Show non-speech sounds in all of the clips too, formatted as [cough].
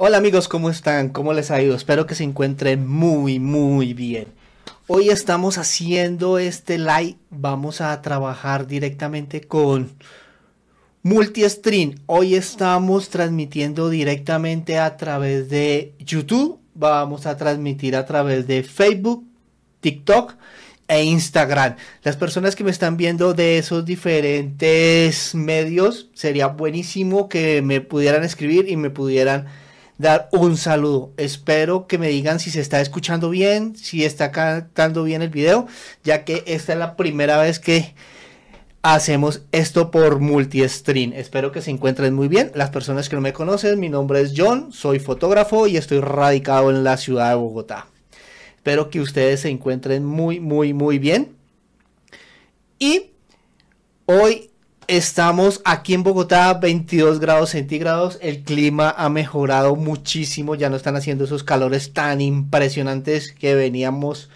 Hola amigos, ¿cómo están? ¿Cómo les ha ido? Espero que se encuentren muy, muy bien. Hoy estamos haciendo este live. Vamos a trabajar directamente con Multistream. Hoy estamos transmitiendo directamente a través de YouTube. Vamos a transmitir a través de Facebook, TikTok e Instagram. Las personas que me están viendo de esos diferentes medios, sería buenísimo que me pudieran escribir y me pudieran dar un saludo. Espero que me digan si se está escuchando bien, si está cantando bien el video, ya que esta es la primera vez que hacemos esto por multi-stream. Espero que se encuentren muy bien. Las personas que no me conocen, mi nombre es John, soy fotógrafo y estoy radicado en la ciudad de Bogotá. Espero que ustedes se encuentren muy, muy, muy bien. Y hoy Estamos aquí en Bogotá, 22 grados centígrados. El clima ha mejorado muchísimo. Ya no están haciendo esos calores tan impresionantes que veníamos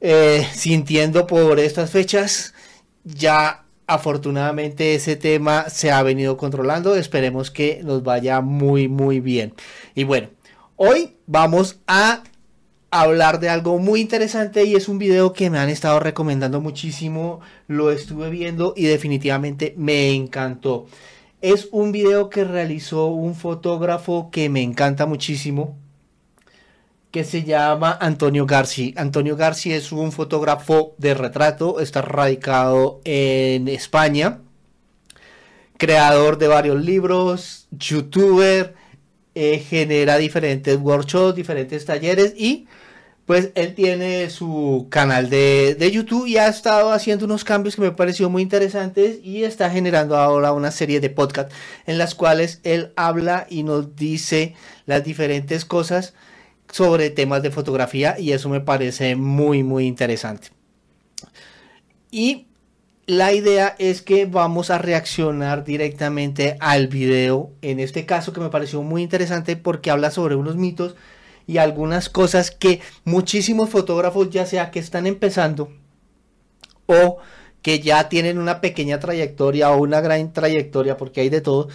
eh, sintiendo por estas fechas. Ya afortunadamente ese tema se ha venido controlando. Esperemos que nos vaya muy, muy bien. Y bueno, hoy vamos a hablar de algo muy interesante y es un video que me han estado recomendando muchísimo, lo estuve viendo y definitivamente me encantó. Es un video que realizó un fotógrafo que me encanta muchísimo, que se llama Antonio Garci. Antonio Garci es un fotógrafo de retrato, está radicado en España, creador de varios libros, youtuber, eh, genera diferentes workshops, diferentes talleres y pues él tiene su canal de, YouTube y ha estado haciendo unos cambios que me pareció muy interesantes y está generando ahora una serie de podcasts en las cuales él habla y nos dice las diferentes cosas sobre temas de fotografía y eso me parece muy muy interesante. Y la idea es que vamos a reaccionar directamente al video, en este caso que me pareció muy interesante porque habla sobre unos mitos y algunas cosas que muchísimos fotógrafos, ya sea que están empezando o que ya tienen una pequeña trayectoria o una gran trayectoria, porque hay de todo,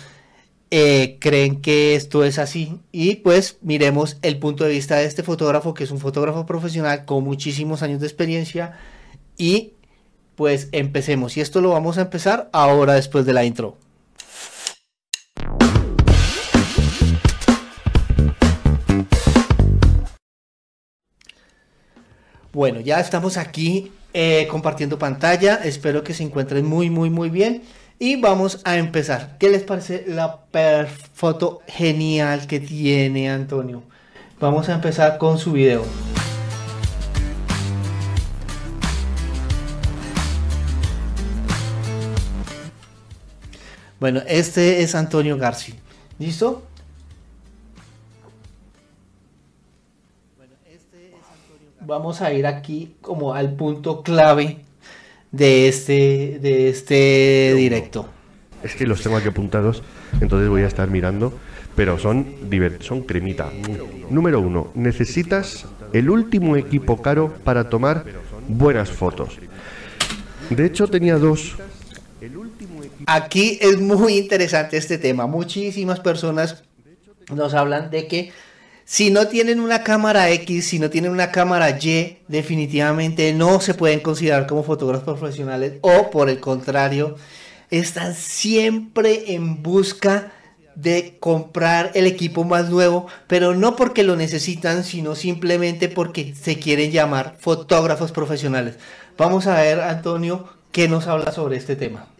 eh, creen que esto es así. Y pues miremos el punto de vista de este fotógrafo, que es un fotógrafo profesional con muchísimos años de experiencia. Y pues empecemos. Y esto lo vamos a empezar ahora después de la intro. Bueno, ya estamos aquí eh, compartiendo pantalla. Espero que se encuentren muy, muy, muy bien. Y vamos a empezar. ¿Qué les parece la foto genial que tiene Antonio? Vamos a empezar con su video. Bueno, este es Antonio García. ¿Listo? vamos a ir aquí como al punto clave de este, de este directo. Es que los tengo aquí apuntados, entonces voy a estar mirando, pero son, son cremita. Número uno, necesitas el último equipo caro para tomar buenas fotos. De hecho, tenía dos. Aquí es muy interesante este tema. Muchísimas personas nos hablan de que si no tienen una cámara X, si no tienen una cámara Y, definitivamente no se pueden considerar como fotógrafos profesionales o por el contrario, están siempre en busca de comprar el equipo más nuevo, pero no porque lo necesitan, sino simplemente porque se quieren llamar fotógrafos profesionales. Vamos a ver, Antonio, qué nos habla sobre este tema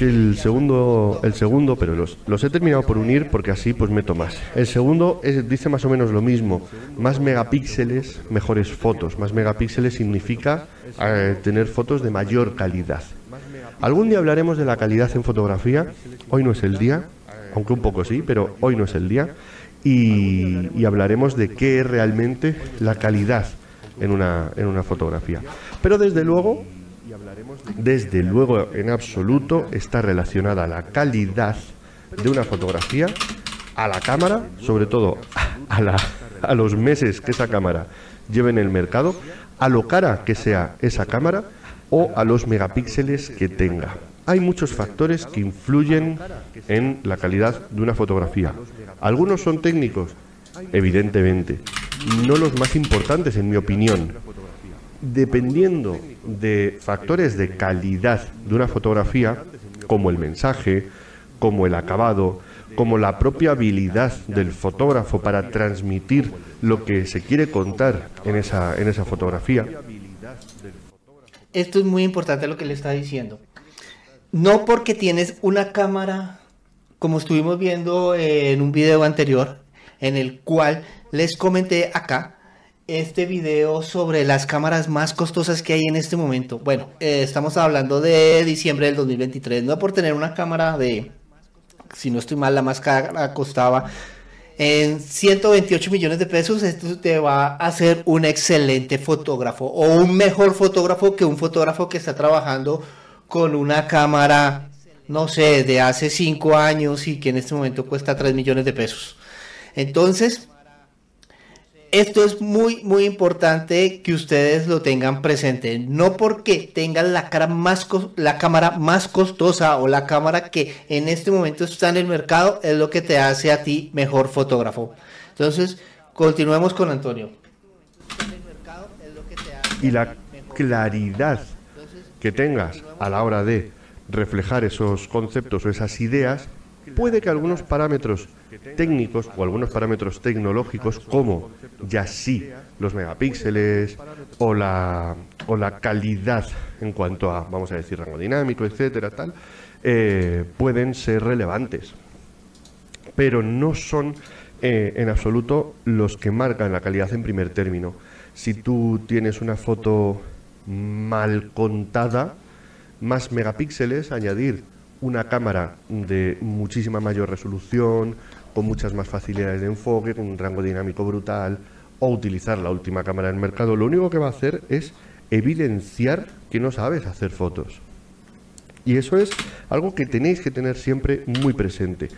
el segundo, el segundo, pero los, los he terminado por unir porque así pues meto más. El segundo dice más o menos lo mismo. Más megapíxeles, mejores fotos. Más megapíxeles significa eh, tener fotos de mayor calidad. Algún día hablaremos de la calidad en fotografía. Hoy no es el día, aunque un poco sí, pero hoy no es el día. Y, y hablaremos de qué es realmente la calidad en una, en una fotografía. Pero desde luego desde luego, en absoluto, está relacionada la calidad de una fotografía a la cámara, sobre todo a, a los meses que esa cámara lleve en el mercado, a lo cara que sea esa cámara o a los megapíxeles que tenga. hay muchos factores que influyen en la calidad de una fotografía. Algunos son técnicos, evidentemente, no los más importantes en mi opinión. Dependiendo de factores de calidad de una fotografía, como el mensaje, como el acabado, como la propia habilidad del fotógrafo para transmitir lo que se quiere contar en esa, en esa fotografía. Esto es muy importante lo que le está diciendo. No porque tienes una cámara, como estuvimos viendo en un video anterior, en el cual les comenté acá, este video sobre las cámaras más costosas que hay en este momento. Bueno, eh, estamos hablando de diciembre del 2023. No por tener una cámara de, si no estoy mal, la más cara costaba en 128 millones de pesos. Esto te va a hacer un excelente fotógrafo o un mejor fotógrafo que un fotógrafo que está trabajando con una cámara, no sé, de hace 5 años y que en este momento cuesta 3 millones de pesos. Entonces, esto es muy, muy importante que ustedes lo tengan presente. No porque tengan la, cara más la cámara más costosa o la cámara que en este momento está en el mercado es lo que te hace a ti mejor fotógrafo. Entonces, continuemos con Antonio. Y la claridad que tengas a la hora de reflejar esos conceptos o esas ideas, puede que algunos parámetros técnicos o algunos parámetros tecnológicos como ya sí los megapíxeles o la, o la calidad en cuanto a, vamos a decir, rango dinámico, etcétera, tal, eh, pueden ser relevantes. Pero no son eh, en absoluto los que marcan la calidad en primer término. Si tú tienes una foto mal contada, más megapíxeles, añadir una cámara de muchísima mayor resolución, con muchas más facilidades de enfoque, con un rango dinámico brutal, o utilizar la última cámara del mercado, lo único que va a hacer es evidenciar que no sabes hacer fotos. Y eso es algo que tenéis que tener siempre muy presente.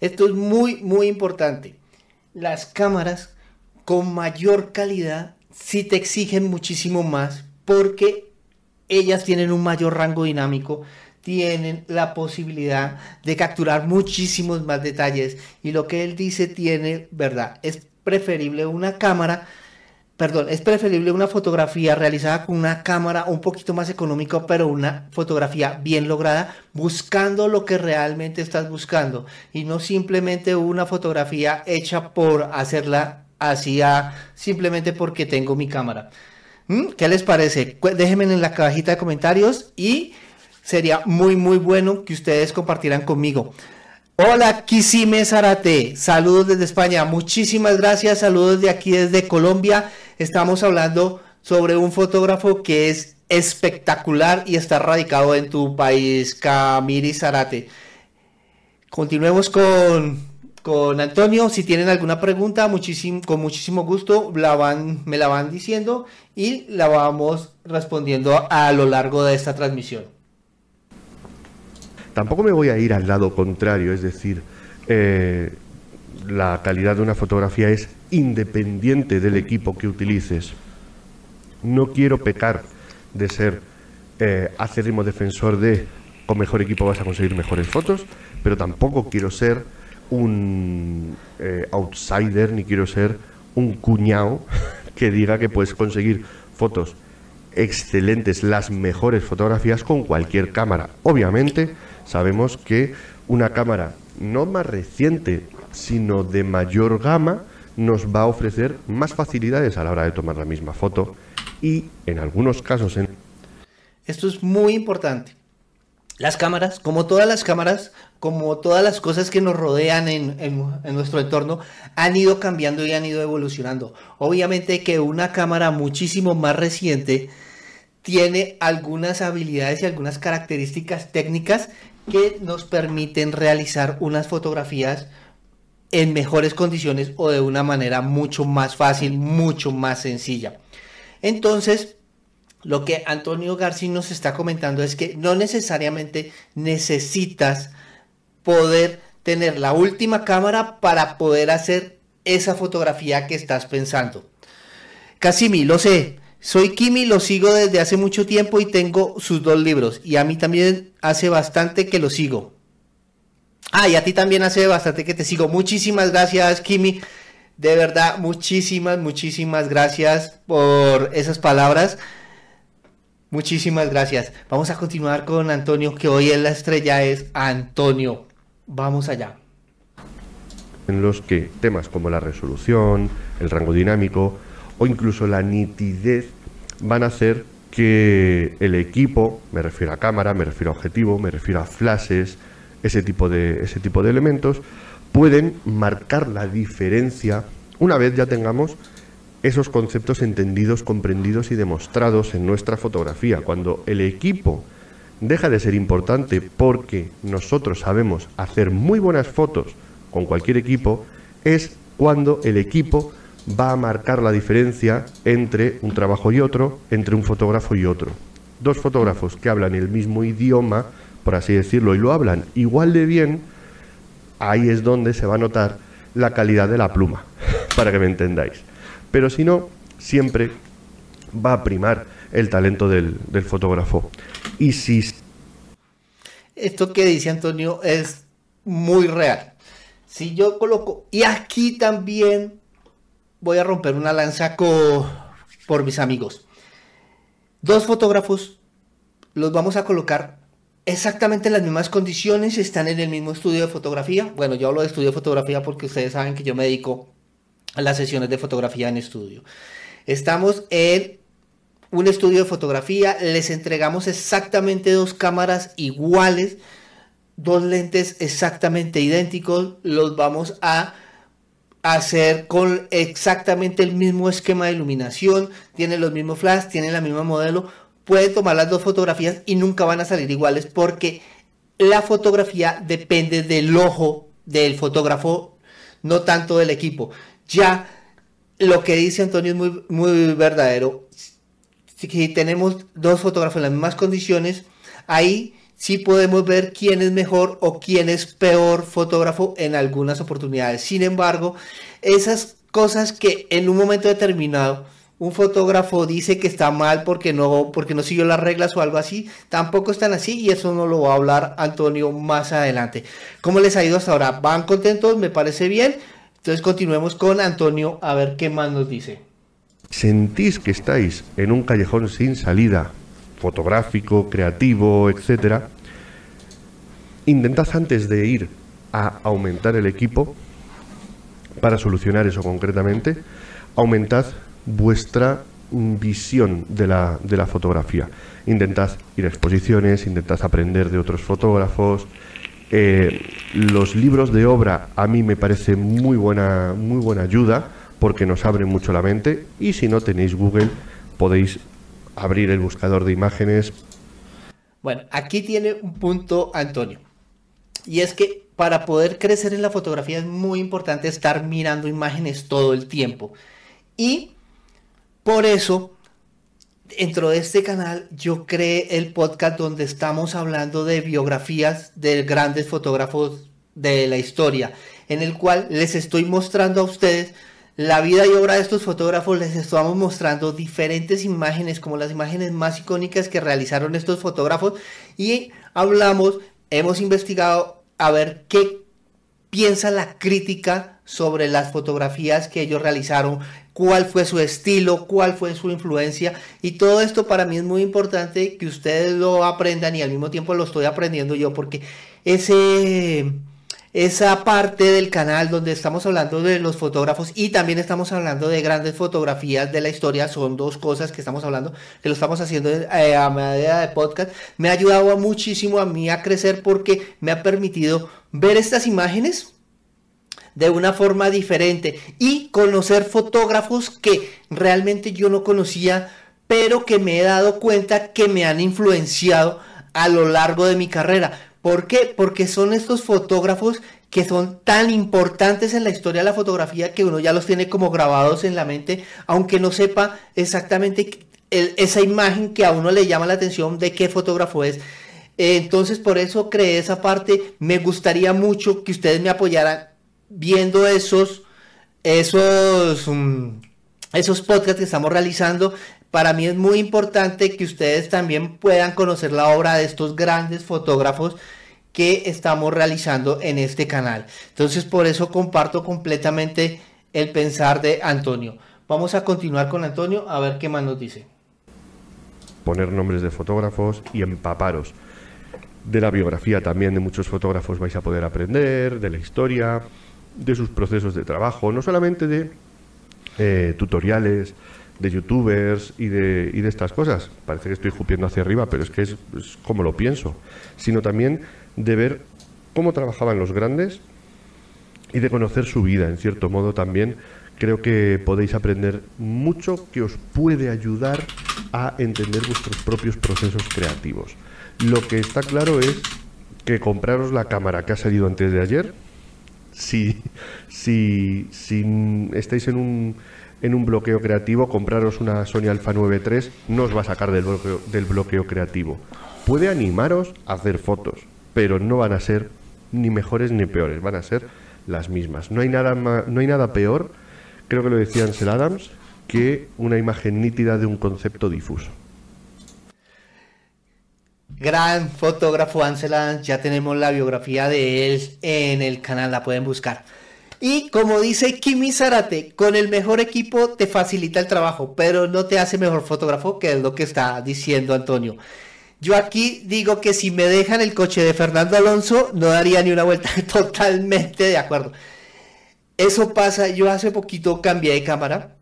Esto es muy, muy importante. Las cámaras con mayor calidad sí te exigen muchísimo más porque ellas tienen un mayor rango dinámico, tienen la posibilidad de capturar muchísimos más detalles y lo que él dice tiene verdad. Es preferible una cámara, perdón, es preferible una fotografía realizada con una cámara un poquito más económica, pero una fotografía bien lograda, buscando lo que realmente estás buscando y no simplemente una fotografía hecha por hacerla así simplemente porque tengo mi cámara. ¿Mm? ¿Qué les parece? Déjenme en la cajita de comentarios y sería muy muy bueno que ustedes compartieran conmigo. Hola, Kisime Zarate, saludos desde España, muchísimas gracias, saludos de aquí desde Colombia. Estamos hablando sobre un fotógrafo que es espectacular y está radicado en tu país, Camiri Zarate. Continuemos con, con Antonio. Si tienen alguna pregunta, muchísimo, con muchísimo gusto me la van diciendo y la vamos respondiendo a lo largo de esta transmisión. Tampoco me voy a ir al lado contrario, es decir, eh, la calidad de una fotografía es independiente del equipo que utilices. No quiero pecar de ser eh, acérrimo defensor de con mejor equipo vas a conseguir mejores fotos, pero tampoco quiero ser un eh, outsider ni quiero ser un cuñado [laughs] que diga que puedes conseguir fotos excelentes, las mejores fotografías con cualquier cámara. Obviamente, sabemos que una cámara no más reciente, sino de mayor gama, nos va a ofrecer más facilidades a la hora de tomar la misma foto y en algunos casos... En... Esto es muy importante. Las cámaras, como todas las cámaras, como todas las cosas que nos rodean en, en, nuestro entorno, han ido cambiando y han ido evolucionando. Obviamente que una cámara muchísimo más reciente tiene algunas habilidades y algunas características técnicas que nos permiten realizar unas fotografías en mejores condiciones o de una manera mucho más fácil, mucho más sencilla. Entonces, lo que Antonio García nos está comentando es que no necesariamente necesitas poder tener la última cámara para poder hacer esa fotografía que estás pensando. Casimi, lo sé, Soy Kimi, lo sigo desde hace mucho tiempo y tengo sus dos libros. Y a mí también hace bastante que lo sigo. Ah, y a ti también hace bastante que te sigo. Muchísimas gracias, Kimi. De verdad, muchísimas, muchísimas gracias por esas palabras. Muchísimas gracias. Vamos a continuar con Antonio, que hoy en la estrella es Antonio. Vamos allá. En los que temas como la resolución, el rango dinámico o incluso la nitidez van a hacer que el equipo, me refiero a cámara, me refiero a objetivo, me refiero a flashes, ese tipo de, ese tipo de elementos, pueden marcar la diferencia una vez ya tengamos esos conceptos entendidos, comprendidos y demostrados en nuestra fotografía. Cuando el equipo deja de ser importante porque nosotros sabemos hacer muy buenas fotos con cualquier equipo, es cuando el equipo va a marcar la diferencia entre un trabajo y otro, entre un fotógrafo y otro. Dos fotógrafos que hablan el mismo idioma, por así decirlo, y lo hablan igual de bien, ahí es donde se va a notar la calidad de la pluma, [laughs] para que me entendáis. Pero si no, siempre va a primar el talento del, fotógrafo. Y si... Esto que dice Antonio es muy real. Si yo coloco... Y aquí también voy a romper una lanza por mis amigos. Dos fotógrafos los vamos a colocar exactamente las mismas condiciones, están en el mismo estudio de fotografía. Bueno, yo hablo de estudio de fotografía porque ustedes saben que yo me dedico a las sesiones de fotografía en estudio. Estamos en un estudio de fotografía, les entregamos exactamente dos cámaras iguales, dos lentes exactamente idénticos, los vamos a hacer con exactamente el mismo esquema de iluminación, tienen los mismos flash, tienen la misma modelo, pueden tomar las dos fotografías y nunca van a salir iguales porque la fotografía depende del ojo del fotógrafo, no tanto del equipo. Ya lo que dice Antonio es muy, muy verdadero. Si tenemos dos fotógrafos en las mismas condiciones, ahí sí podemos ver quién es mejor o quién es peor fotógrafo en algunas oportunidades. Sin embargo, esas cosas que en un momento determinado un fotógrafo dice que está mal porque no, porque no siguió las reglas o algo así, tampoco están así y eso no lo va a hablar Antonio más adelante. ¿Cómo les ha ido hasta ahora? ¿Van contentos? Me parece bien. Entonces continuemos con Antonio a ver qué más nos dice. ¿Sentís que estáis en un callejón sin salida, fotográfico, creativo, etcétera? Intentad antes de ir a aumentar el equipo, para solucionar eso concretamente, aumentad vuestra visión de la, de la fotografía. Intentad ir a exposiciones, intentad aprender de otros fotógrafos. Eh, los libros de obra a mí me parece muy buena, muy buena ayuda porque nos abren mucho la mente y si no tenéis Google podéis abrir el buscador de imágenes. Bueno, aquí tiene un punto Antonio. Y es que para poder crecer en la fotografía es muy importante estar mirando imágenes todo el tiempo. Y por eso, dentro de este canal, yo creé el podcast donde estamos hablando de biografías de grandes fotógrafos de la historia, en el cual les estoy mostrando a ustedes la vida y obra de estos fotógrafos, les estamos mostrando diferentes imágenes, como las imágenes más icónicas que realizaron estos fotógrafos, y hablamos, hemos investigado a ver qué piensa la crítica sobre las fotografías que ellos realizaron, cuál fue su estilo, cuál fue su influencia. Y todo esto para mí es muy importante que ustedes lo aprendan y al mismo tiempo lo estoy aprendiendo yo porque ese esa parte del canal donde estamos hablando de los fotógrafos y también estamos hablando de grandes fotografías de la historia son dos cosas que estamos hablando que lo estamos haciendo eh, a manera de podcast me ha ayudado muchísimo a mí a crecer porque me ha permitido ver estas imágenes de una forma diferente y conocer fotógrafos que realmente yo no conocía, pero que me he dado cuenta que me han influenciado a lo largo de mi carrera. ¿Por qué? Porque son estos fotógrafos que son tan importantes en la historia de la fotografía que uno ya los tiene como grabados en la mente, aunque no sepa exactamente esa imagen que a uno le llama la atención de qué fotógrafo es. Entonces por eso creé esa parte. Me gustaría mucho que ustedes me apoyaran viendo esos, esos, mm, esos podcasts que estamos realizando para mí es muy importante que ustedes también puedan conocer la obra de estos grandes fotógrafos que estamos realizando en este canal. Entonces por eso comparto completamente el pensar de Antonio. Vamos a continuar con Antonio a ver qué más nos dice. Poner nombres de fotógrafos y empaparos. De la biografía también de muchos fotógrafos vais a poder aprender, de la historia, de sus procesos de trabajo, no solamente de eh, tutoriales, de youtubers y de, y de, estas cosas. Parece que estoy jupiendo hacia arriba, pero es que es, es como lo pienso. Sino también de ver cómo trabajaban los grandes y de conocer su vida, en cierto modo también creo que podéis aprender mucho que os puede ayudar a entender vuestros propios procesos creativos. Lo que está claro es que compraros la cámara que ha salido antes de ayer, si, si, si estáis en un, en un bloqueo creativo, compraros una Sony Alpha 9 III no os va a sacar del bloqueo, del bloqueo creativo. Puede animaros a hacer fotos, pero no van a ser ni mejores ni peores, van a ser las mismas. No hay nada, no hay nada peor creo que lo decía Ansel Adams, que una imagen nítida de un concepto difuso. Gran fotógrafo Ansel Adams, ya tenemos la biografía de él en el canal, la pueden buscar. Y como dice Kimi Zarate, con el mejor equipo te facilita el trabajo, pero no te hace mejor fotógrafo, que es lo que está diciendo Antonio. Yo aquí digo que si me dejan el coche de Fernando Alonso, no daría ni una vuelta. [laughs] Totalmente de acuerdo. Eso pasa, yo hace poquito cambié de cámara,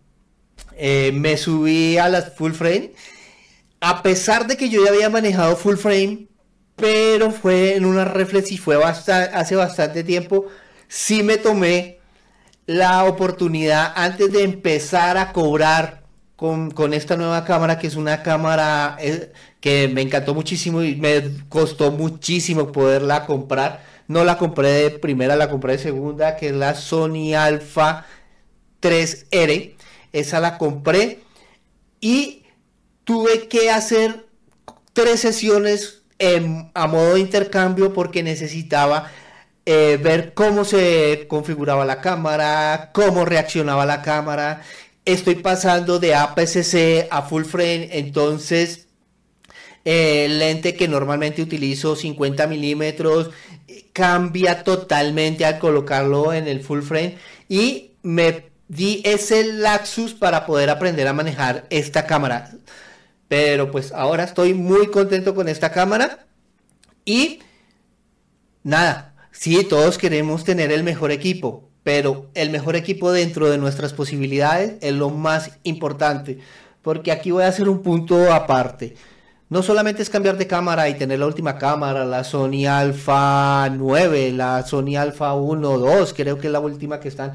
eh, me subí a las full frame, a pesar de que yo ya había manejado full frame, pero fue en una reflex y fue hace bastante tiempo, sí me tomé la oportunidad antes de empezar a cobrar con, con esta nueva cámara, que es una cámara eh, que me encantó muchísimo y me costó muchísimo poderla comprar no la compré de primera, la compré de segunda, que es la Sony Alpha 3R. Esa la compré y tuve que hacer tres sesiones a modo de intercambio porque necesitaba eh, ver cómo se configuraba la cámara, cómo reaccionaba la cámara. Estoy pasando de APS-C a full frame, entonces el lente que normalmente utilizo 50 milímetros cambia totalmente al colocarlo en el full frame y me di ese laxus para poder aprender a manejar esta cámara. Pero pues ahora estoy muy contento con esta cámara y nada, sí, todos queremos tener el mejor equipo, pero el mejor equipo dentro de nuestras posibilidades es lo más importante, porque aquí voy a hacer un punto aparte no solamente es cambiar de cámara y tener la última cámara, la Sony Alpha 9, la Sony Alpha 1, 2, creo que es la última que están.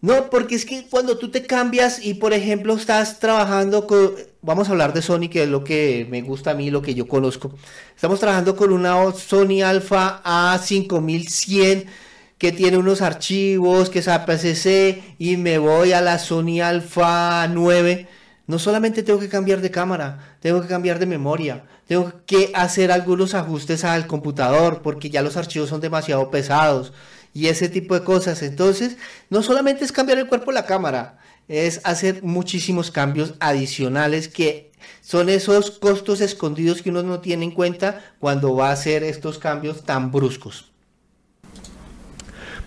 No, porque es que cuando tú te cambias y por ejemplo estás trabajando con, vamos a hablar de Sony, que es lo que me gusta a mí, lo que yo conozco. Estamos trabajando con una Sony Alpha A5100 que tiene unos archivos, que es APS-C y me voy a la Sony Alpha 9 no solamente tengo que cambiar de cámara, tengo que cambiar de memoria, tengo que hacer algunos ajustes al computador porque ya los archivos son demasiado pesados y ese tipo de cosas. Entonces, no solamente es cambiar el cuerpo de la cámara, es hacer muchísimos cambios adicionales que son esos costos escondidos que uno no tiene en cuenta cuando va a hacer estos cambios tan bruscos.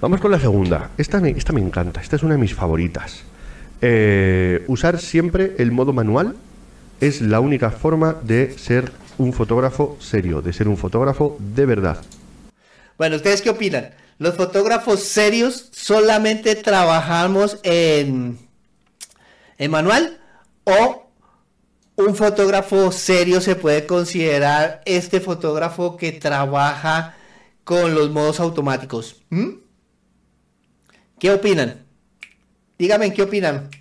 Vamos con la segunda. Esta esta me encanta, esta es una de mis favoritas. Eh, usar siempre el modo manual es la única forma de ser un fotógrafo serio, de ser un fotógrafo de verdad. Bueno, ¿ustedes qué opinan? ¿Los fotógrafos serios solamente trabajamos en, manual o un fotógrafo serio se puede considerar este fotógrafo que trabaja con los modos automáticos? ¿Mm? ¿Qué opinan? Dígame, ¿qué opinan?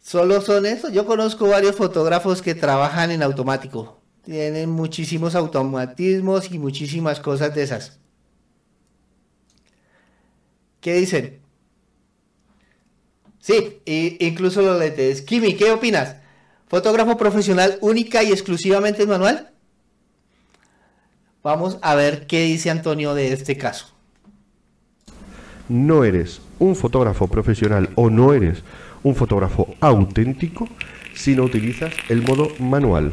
¿Solo son eso? Yo conozco varios fotógrafos que trabajan en automático. Tienen muchísimos automatismos y muchísimas cosas de esas. ¿Qué dicen? Sí, incluso los lentes. Kimi, ¿qué opinas? ¿Fotógrafo profesional única y exclusivamente manual? Vamos a ver qué dice Antonio de este caso no eres un fotógrafo profesional o no eres un fotógrafo auténtico si no utilizas el modo manual.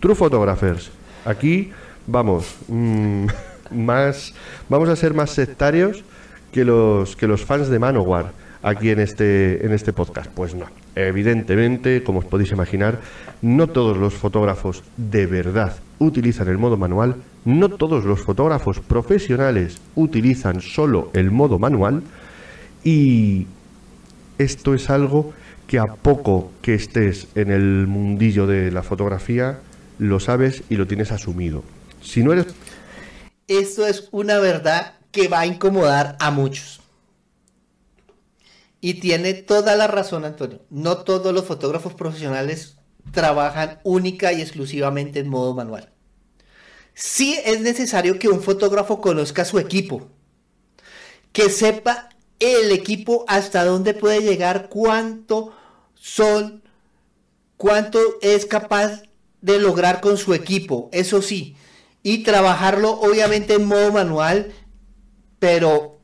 True Photographers. Aquí vamos, mm, [laughs] más, vamos a ser más sectarios que los, que los fans de Manowar aquí en este, en este podcast. Pues no, evidentemente, como os podéis imaginar, no todos los fotógrafos de verdad utilizan el modo manual, no todos los fotógrafos profesionales utilizan solo el modo manual y esto es algo que a poco que estés en el mundillo de la fotografía, lo sabes y lo tienes asumido. Si no eres... Esto es una verdad que va a incomodar a muchos. Y tiene toda la razón, Antonio. No todos los fotógrafos profesionales trabajan única y exclusivamente en modo manual. Sí es necesario que un fotógrafo conozca su equipo, que sepa el equipo hasta dónde puede llegar, cuánto son, cuánto es capaz de lograr con su equipo, eso sí, y trabajarlo obviamente en modo manual, pero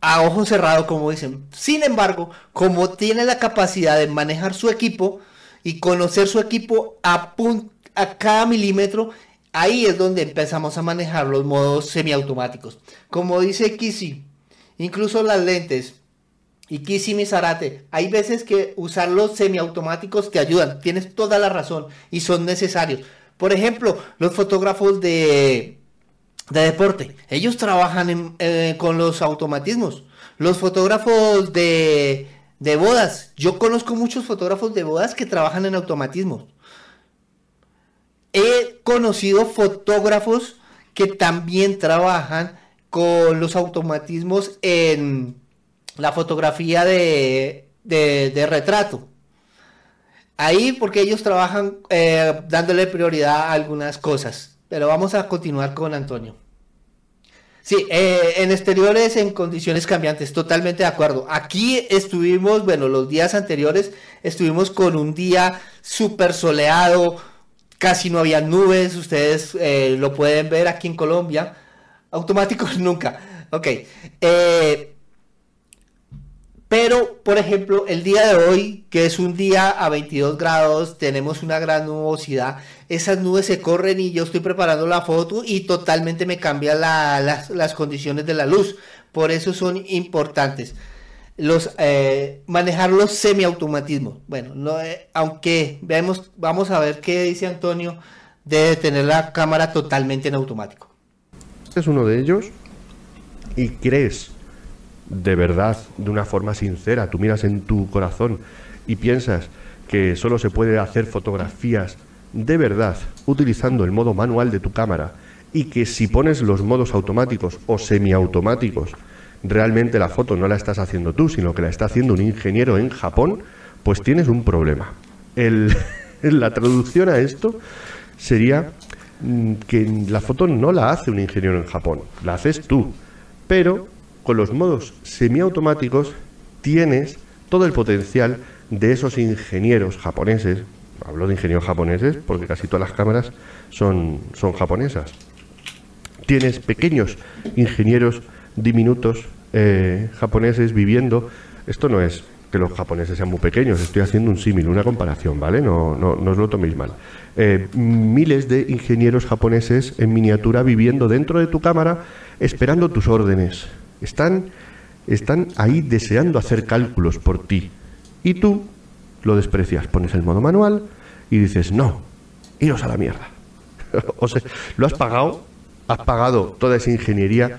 a ojo cerrado, como dicen. Sin embargo, como tiene la capacidad de manejar su equipo y conocer su equipo a, a cada milímetro, ahí es donde empezamos a manejar los modos semiautomáticos. Como dice Kisi, incluso las lentes. Y Kisi Zarate, hay veces que usar los semiautomáticos te ayudan, tienes toda la razón y son necesarios. Por ejemplo, los fotógrafos de, de deporte, ellos trabajan eh, con los automatismos. Los fotógrafos de, de bodas, yo conozco muchos fotógrafos de bodas que trabajan en automatismos. He conocido fotógrafos que también trabajan con los automatismos en la fotografía de, retrato. Ahí porque ellos trabajan eh, dándole prioridad a algunas cosas. Pero vamos a continuar con Antonio. Sí, eh, en exteriores en condiciones cambiantes, totalmente de acuerdo. Aquí estuvimos, bueno, los días anteriores estuvimos con un día súper soleado, casi no había nubes, ustedes eh, lo pueden ver aquí en Colombia. Automáticos [laughs] nunca. Ok. Eh, pero, por ejemplo, el día de hoy, que es un día a 22 grados, tenemos una gran nubosidad. Esas nubes se corren y yo estoy preparando la foto y totalmente me cambian las, condiciones de la luz. Por eso son importantes. Los, eh, manejar los semiautomatismos. Bueno, no, eh, aunque veamos, vamos a ver qué dice Antonio de tener la cámara totalmente en automático es uno de ellos y crees de verdad, de una forma sincera, tú miras en tu corazón y piensas que solo se puede hacer fotografías de verdad utilizando el modo manual de tu cámara y que si pones los modos automáticos o semiautomáticos, realmente la foto no la estás haciendo tú, sino que la está haciendo un ingeniero en Japón, pues tienes un problema. El, [laughs] la traducción a esto sería Mm, que la foto no la hace un ingeniero en Japón, la haces tú. Pero con los modos semiautomáticos tienes todo el potencial de esos ingenieros japoneses. Hablo de ingenieros japoneses porque casi todas las cámaras son, japonesas. Tienes pequeños ingenieros diminutos eh, japoneses viviendo. Esto no es que los japoneses sean muy pequeños, estoy haciendo un símil, una comparación, ¿vale? No, no, no os lo toméis mal. Eh, miles de ingenieros japoneses en miniatura viviendo dentro de tu cámara esperando tus órdenes. Están, están ahí deseando hacer cálculos por ti. Y tú lo desprecias, pones el modo manual y dices, no, iros a la mierda. [laughs] o sea, lo has pagado, has pagado toda esa ingeniería,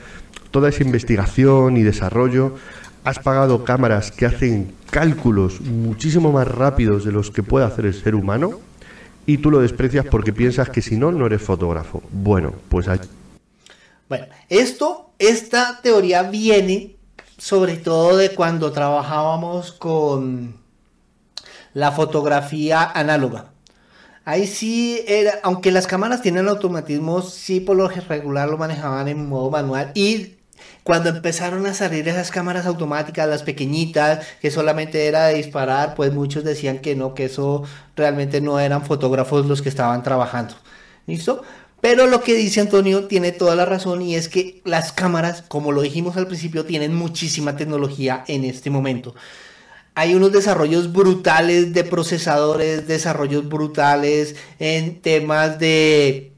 toda esa investigación y desarrollo, has pagado cámaras que hacen cálculos muchísimo más rápidos de los que puede hacer el ser humano y tú lo desprecias porque piensas que si no, no eres fotógrafo. Bueno, pues. Bueno, esto, esta teoría viene sobre todo de cuando trabajábamos con la fotografía análoga. Ahí sí era, aunque las cámaras tienen automatismos, sí por lo regular lo manejaban en modo manual y cuando empezaron a salir esas cámaras automáticas, las pequeñitas, que solamente era de disparar, pues muchos decían que no, que eso realmente no eran fotógrafos los que estaban trabajando. ¿Listo? Pero lo que dice Antonio tiene toda la razón y es que las cámaras, como lo dijimos al principio, tienen muchísima tecnología en este momento. hay unos desarrollos brutales de procesadores, desarrollos brutales en temas de,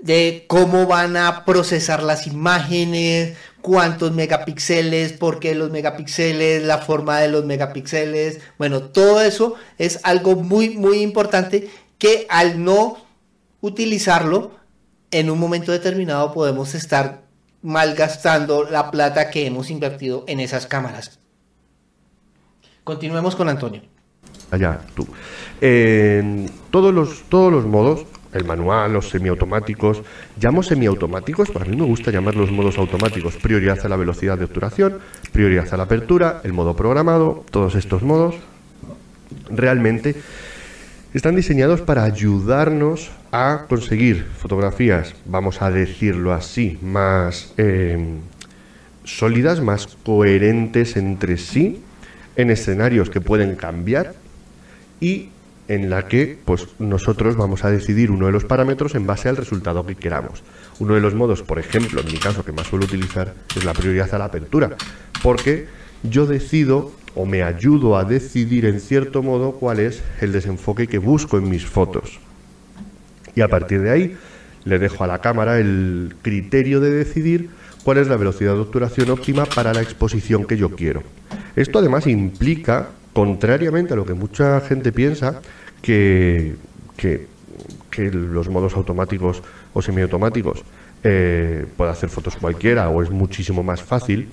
de cómo van a procesar las imágenes, cuántos megapíxeles, por qué los megapíxeles, la forma de los megapíxeles. Bueno, todo eso es algo muy, muy importante que al no utilizarlo en un momento determinado podemos estar malgastando la plata que hemos invertido en esas cámaras. Continuemos con Antonio. Allá, tú. En todos los, todos los modos, el manual, los semiautomáticos, llamo semiautomáticos, para mí me gusta llamar los modos automáticos, prioridad a la velocidad de obturación, prioridad a la apertura, el modo programado, todos estos modos, realmente están diseñados para ayudarnos a conseguir fotografías, vamos a decirlo así, más eh, sólidas, más coherentes entre sí, en escenarios que pueden cambiar y en la que pues nosotros vamos a decidir uno de los parámetros en base al resultado que queramos. Uno de los modos, por ejemplo, en mi caso que más suelo utilizar es la prioridad a la apertura, porque yo decido o me ayudo a decidir en cierto modo cuál es el desenfoque que busco en mis fotos. Y a partir de ahí le dejo a la cámara el criterio de decidir cuál es la velocidad de obturación óptima para la exposición que yo quiero. Esto además implica, contrariamente a lo que mucha gente piensa, que, que, los modos automáticos o semiautomáticos eh, puede hacer fotos cualquiera o es muchísimo más fácil.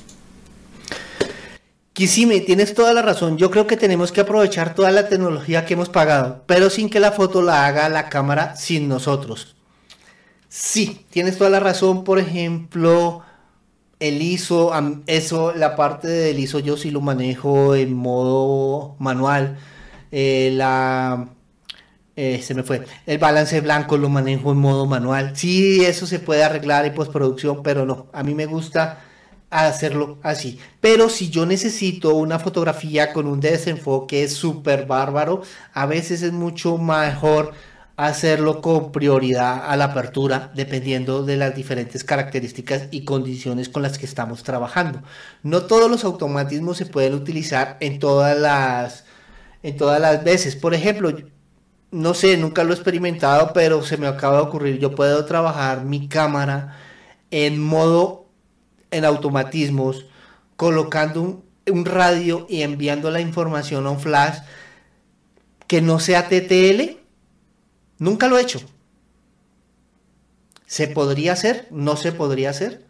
Kisime, tienes toda la razón. Yo creo que tenemos que aprovechar toda la tecnología que hemos pagado, pero sin que la foto la haga la cámara sin nosotros. Sí, tienes toda la razón. Por ejemplo, el ISO, eso, la parte del ISO yo sí lo manejo en modo manual. Eh, la, eh, se me fue. El balance blanco lo manejo en modo manual. Sí, eso se puede arreglar en postproducción, pero no. A mí me gusta hacerlo así. Pero si yo necesito una fotografía con un desenfoque súper bárbaro, a veces es mucho mejor hacerlo con prioridad a la apertura dependiendo de las diferentes características y condiciones con las que estamos trabajando. No todos los automatismos se pueden utilizar en todas las en todas las veces. Por ejemplo, no sé, nunca lo he experimentado, pero se me acaba de ocurrir, yo puedo trabajar mi cámara en modo en automatismos colocando un, radio y enviando la información a un flash que no sea TTL Nunca lo he hecho. ¿Se podría hacer? ¿No se podría hacer?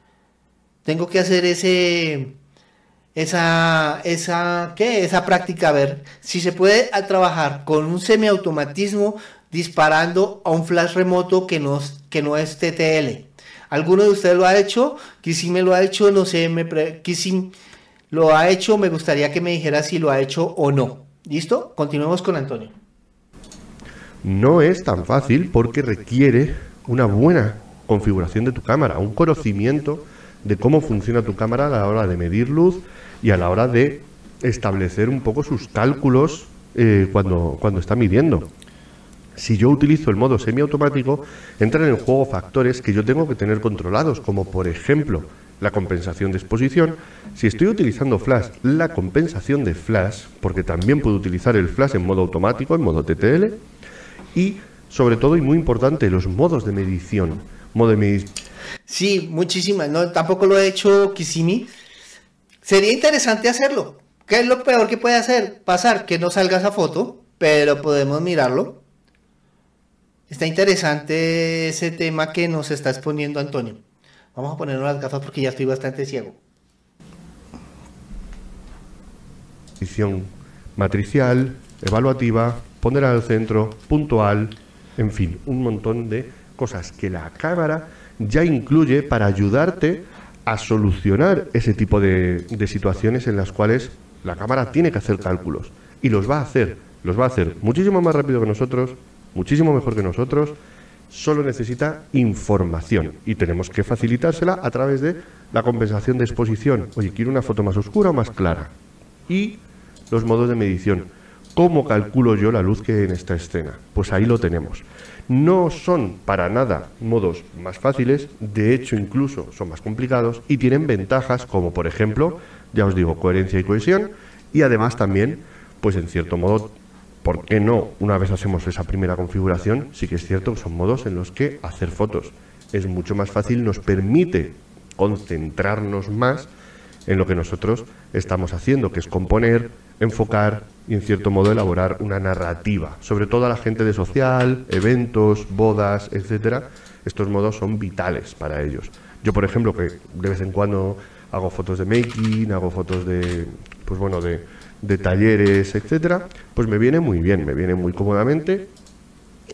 Tengo que hacer ese, esa, esa, ¿qué? Esa práctica, a ver si se puede trabajar con un semiautomatismo disparando a un flash remoto que no, que no es TTL. ¿Alguno de ustedes lo ha hecho? si me lo ha hecho, no sé, me si lo ha hecho, me gustaría que me dijera si lo ha hecho o no. ¿Listo? Continuemos con Antonio. No es tan fácil porque requiere una buena configuración de tu cámara, un conocimiento de cómo funciona tu cámara a la hora de medir luz y a la hora de establecer un poco sus cálculos eh, cuando, cuando está midiendo. Si yo utilizo el modo semiautomático, entran en juego factores que yo tengo que tener controlados, como por ejemplo la compensación de exposición. Si estoy utilizando flash, la compensación de flash, porque también puedo utilizar el flash en modo automático, en modo TTL, y sobre todo y muy importante los modos de medición. Modo de. Sí, muchísimas. No, tampoco lo he hecho Kisimi. Sería interesante hacerlo. ¿Qué es lo peor que puede hacer? Pasar que no salga esa foto, pero podemos mirarlo. Está interesante ese tema que nos está exponiendo Antonio. Vamos a ponernos las gafas porque ya estoy bastante ciego. Medición matricial, evaluativa, poner al centro, puntual, en fin, un montón de cosas que la cámara ya incluye para ayudarte a solucionar ese tipo de, situaciones en las cuales la cámara tiene que hacer cálculos y los va a hacer, los va a hacer muchísimo más rápido que nosotros, muchísimo mejor que nosotros, solo necesita información y tenemos que facilitársela a través de la compensación de exposición. Oye, quiero una foto más oscura o más clara. Y los modos de medición. ¿Cómo calculo yo la luz que hay en esta escena? Pues ahí lo tenemos. No son para nada modos más fáciles, de hecho incluso son más complicados y tienen ventajas como por ejemplo, ya os digo, coherencia y cohesión Y además también, pues en cierto modo, ¿por qué no? Una vez hacemos esa primera configuración, sí que es cierto que son modos en los que hacer fotos es mucho más fácil, nos permite concentrarnos más en lo que nosotros estamos haciendo, que es componer, enfocar y en cierto modo elaborar una narrativa, sobre todo a la gente de social, eventos, bodas, etcétera. Estos modos son vitales para ellos. Yo, por ejemplo, que de vez en cuando hago fotos de making, hago fotos de, pues bueno, de, de talleres, etcétera, pues me viene muy bien, me viene muy cómodamente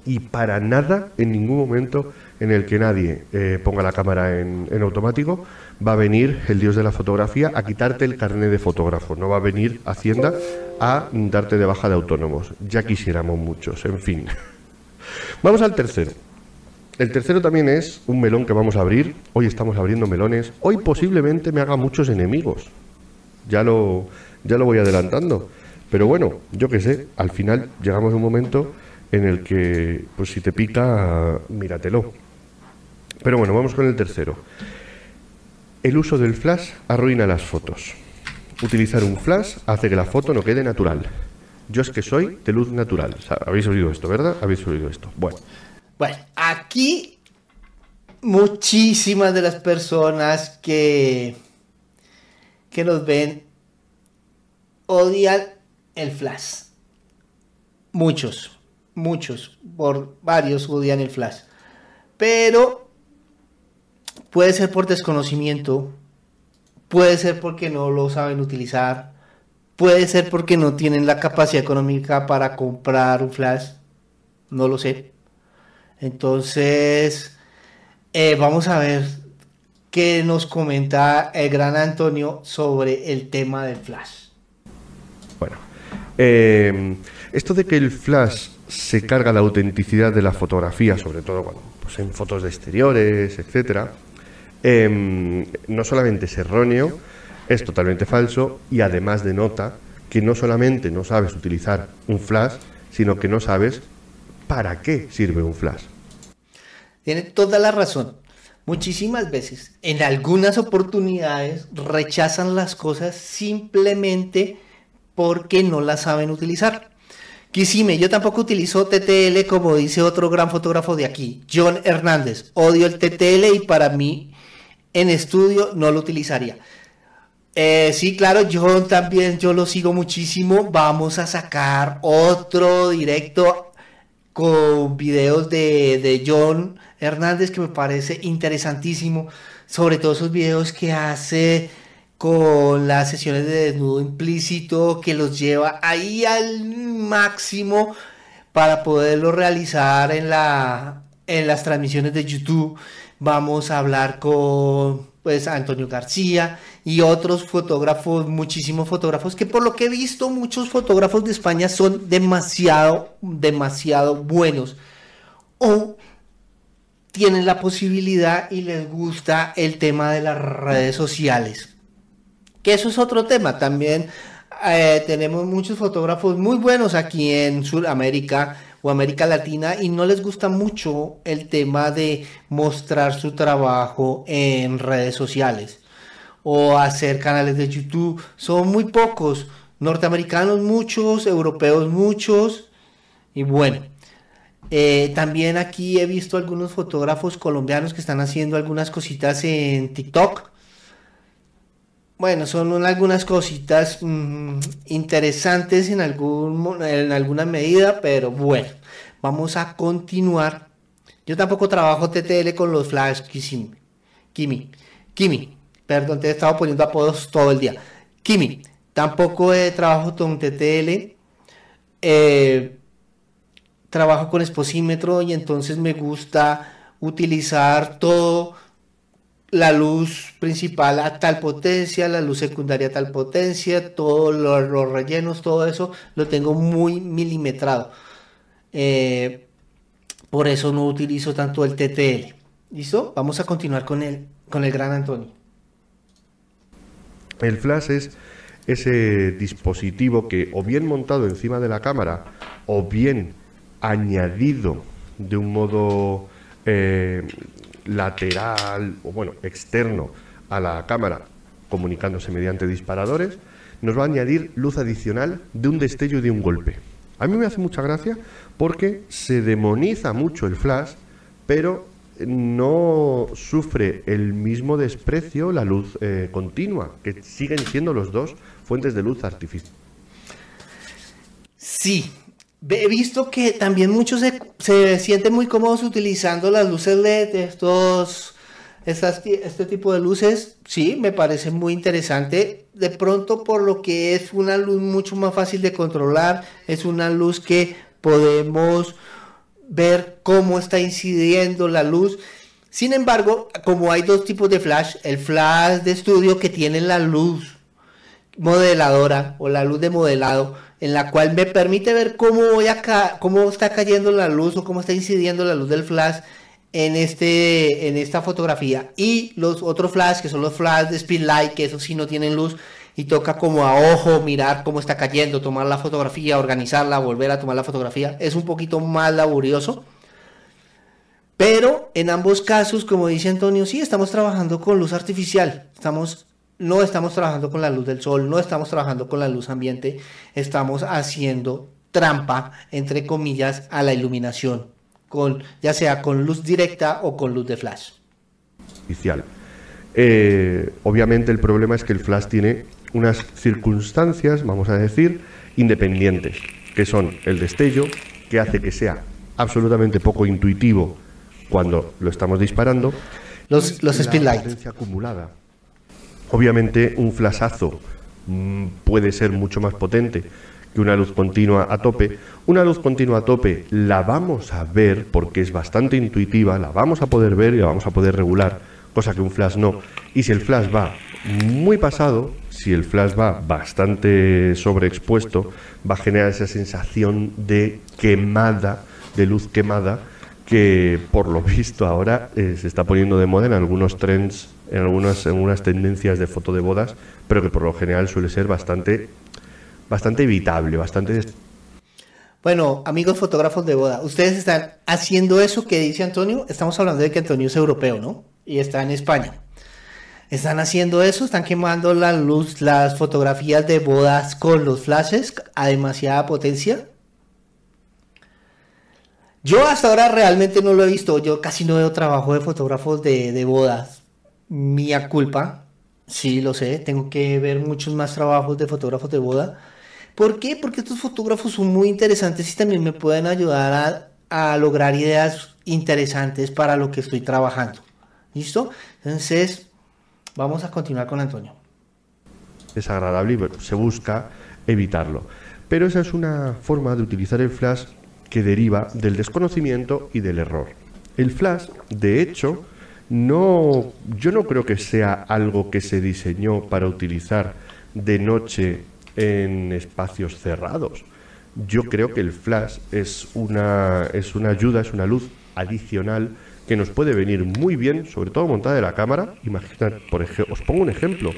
y para nada, en ningún momento en el que nadie eh, ponga la cámara en, en, automático, va a venir el dios de la fotografía a quitarte el carnet de fotógrafo. No va a venir Hacienda a darte de baja de autónomos. Ya quisiéramos muchos, en fin. [laughs] Vamos al tercero. El tercero también es un melón que vamos a abrir. Hoy estamos abriendo melones. Hoy posiblemente me haga muchos enemigos. Ya lo, ya lo voy adelantando. Pero bueno, yo qué sé, al final llegamos a un momento en el que, pues si te pica, míratelo. Pero bueno, vamos con el tercero. El uso del flash arruina las fotos. Utilizar un flash hace que la foto no quede natural. Yo es que soy de luz natural. Habéis oído esto, ¿verdad? Habéis oído esto. Bueno. Bueno, aquí muchísimas de las personas que, que nos ven odian el flash. Muchos, muchos, por varios odian el flash. Pero puede ser por desconocimiento, puede ser porque no lo saben utilizar, puede ser porque no tienen la capacidad económica para comprar un flash, no lo sé. Entonces, eh, vamos a ver qué nos comenta el gran Antonio sobre el tema del flash. Eh, esto de que el flash se carga la autenticidad de la fotografía, sobre todo cuando pues, en fotos de exteriores, etcétera, eh, no solamente es erróneo, es totalmente falso y además denota que no solamente no sabes utilizar un flash, sino que no sabes para qué sirve un flash. Tiene toda la razón. Muchísimas veces, en algunas oportunidades, rechazan las cosas simplemente porque no las saben utilizar. Quisime, yo tampoco utilizo TTL como dice otro gran fotógrafo de aquí, John Hernández. Odio el TTL y para mí en estudio no lo utilizaría. Eh, sí, claro, John también, yo lo sigo muchísimo. Vamos a sacar otro directo con videos de, de John Hernández que me parece interesantísimo. Sobre todo esos videos que hace con las sesiones de desnudo implícito que los lleva ahí al máximo para poderlo realizar en, la, en las transmisiones de YouTube. Vamos a hablar con pues Antonio García y otros fotógrafos, muchísimos fotógrafos que por lo que he visto muchos fotógrafos de España son demasiado, demasiado buenos o tienen la posibilidad y les gusta el tema de las redes sociales. Eso es otro tema. También eh, tenemos muchos fotógrafos muy buenos aquí en Sudamérica o América Latina y no les gusta mucho el tema de mostrar su trabajo en redes sociales o hacer canales de YouTube. Son muy pocos. Norteamericanos muchos, europeos muchos. Y bueno, eh, también aquí he visto algunos fotógrafos colombianos que están haciendo algunas cositas en TikTok. Bueno, son algunas cositas mmm, interesantes en, algún, en alguna medida, pero bueno, vamos a continuar. Yo tampoco trabajo TTL con los flash Kimi. Kimi, Kimi, perdón, te he estado poniendo apodos todo el día. Kimi, tampoco he trabajo con TTL. Eh, trabajo con exposímetro y entonces me gusta utilizar todo la luz principal a tal potencia, la luz secundaria a tal potencia, todos los, rellenos, todo eso lo tengo muy milimetrado. Eh, por eso no utilizo tanto el TTL. ¿Listo? Vamos a continuar con el, con el gran Antonio. El flash es ese dispositivo que o bien montado encima de la cámara o bien añadido de un modo eh, lateral o bueno, externo a la cámara, comunicándose mediante disparadores, nos va a añadir luz adicional de un destello y de un golpe. A mí me hace mucha gracia porque se demoniza mucho el flash, pero no sufre el mismo desprecio la luz eh, continua, que siguen siendo los dos fuentes de luz artificial. Sí, he visto que también muchos se, sienten muy cómodos utilizando las luces LED, estos, este tipo de luces. Sí, me parece muy interesante. De pronto, por lo que es una luz mucho más fácil de controlar, es una luz que podemos ver cómo está incidiendo la luz. Sin embargo, como hay dos tipos de flash, el flash de estudio que tiene la luz modeladora o la luz de modelado, en la cual me permite ver cómo, voy acá, cómo está cayendo la luz o cómo está incidiendo la luz del flash en, este, en esta fotografía. Y los otros flash, que son los flash de speed light, que esos sí no tienen luz, y toca como a ojo mirar cómo está cayendo, tomar la fotografía, organizarla, volver a tomar la fotografía. Es un poquito más laborioso. Pero en ambos casos, como dice Antonio, sí estamos trabajando con luz artificial. Estamos, no estamos trabajando con la luz del sol, no estamos trabajando con la luz ambiente, estamos haciendo trampa, entre comillas, a la iluminación, con, ya sea con luz directa o con luz de flash. Eh, obviamente el problema es que el flash tiene unas circunstancias, vamos a decir, independientes, que son el destello, que hace que sea absolutamente poco intuitivo cuando lo estamos disparando. Los, los speedlights. acumulada. Obviamente un flashazo mm, puede ser mucho más potente que una luz continua a tope. Una luz continua a tope la vamos a ver porque es bastante intuitiva, la vamos a poder ver y la vamos a poder regular, cosa que un flash no. Y si el flash va muy pasado, si el flash va bastante sobreexpuesto, va a generar esa sensación de quemada, de luz quemada, que por lo [laughs] visto ahora eh, se está poniendo de moda en algunos trends, en algunas, en algunas tendencias de foto de bodas, pero que por lo general suele ser bastante, bastante evitable, bastante... Bueno, amigos fotógrafos de boda, ustedes están haciendo eso que dice Antonio, estamos hablando de que Antonio es europeo, ¿no? Y está en España están haciendo eso, están quemando la luz, las fotografías de bodas con los flashes a demasiada potencia. Yo hasta ahora realmente no lo he visto, yo casi no veo trabajo de fotógrafos de, de bodas. Mía culpa, sí lo sé, tengo que ver muchos más trabajos de fotógrafos de boda. ¿Por qué? Porque estos fotógrafos son muy interesantes y también me pueden ayudar a, a lograr ideas interesantes para lo que estoy trabajando. ¿Listo? Entonces, Vamos a continuar con Antonio. Desagradable y se busca evitarlo. Pero esa es una forma de utilizar el flash que deriva del desconocimiento y del error. El flash, de hecho, no, yo no creo que sea algo que se diseñó para utilizar de noche en espacios cerrados. Yo creo que el flash es una, es una ayuda, es una luz adicional que nos puede venir muy bien, sobre todo montada de la cámara. Imaginad, por ejemplo, os pongo un ejemplo.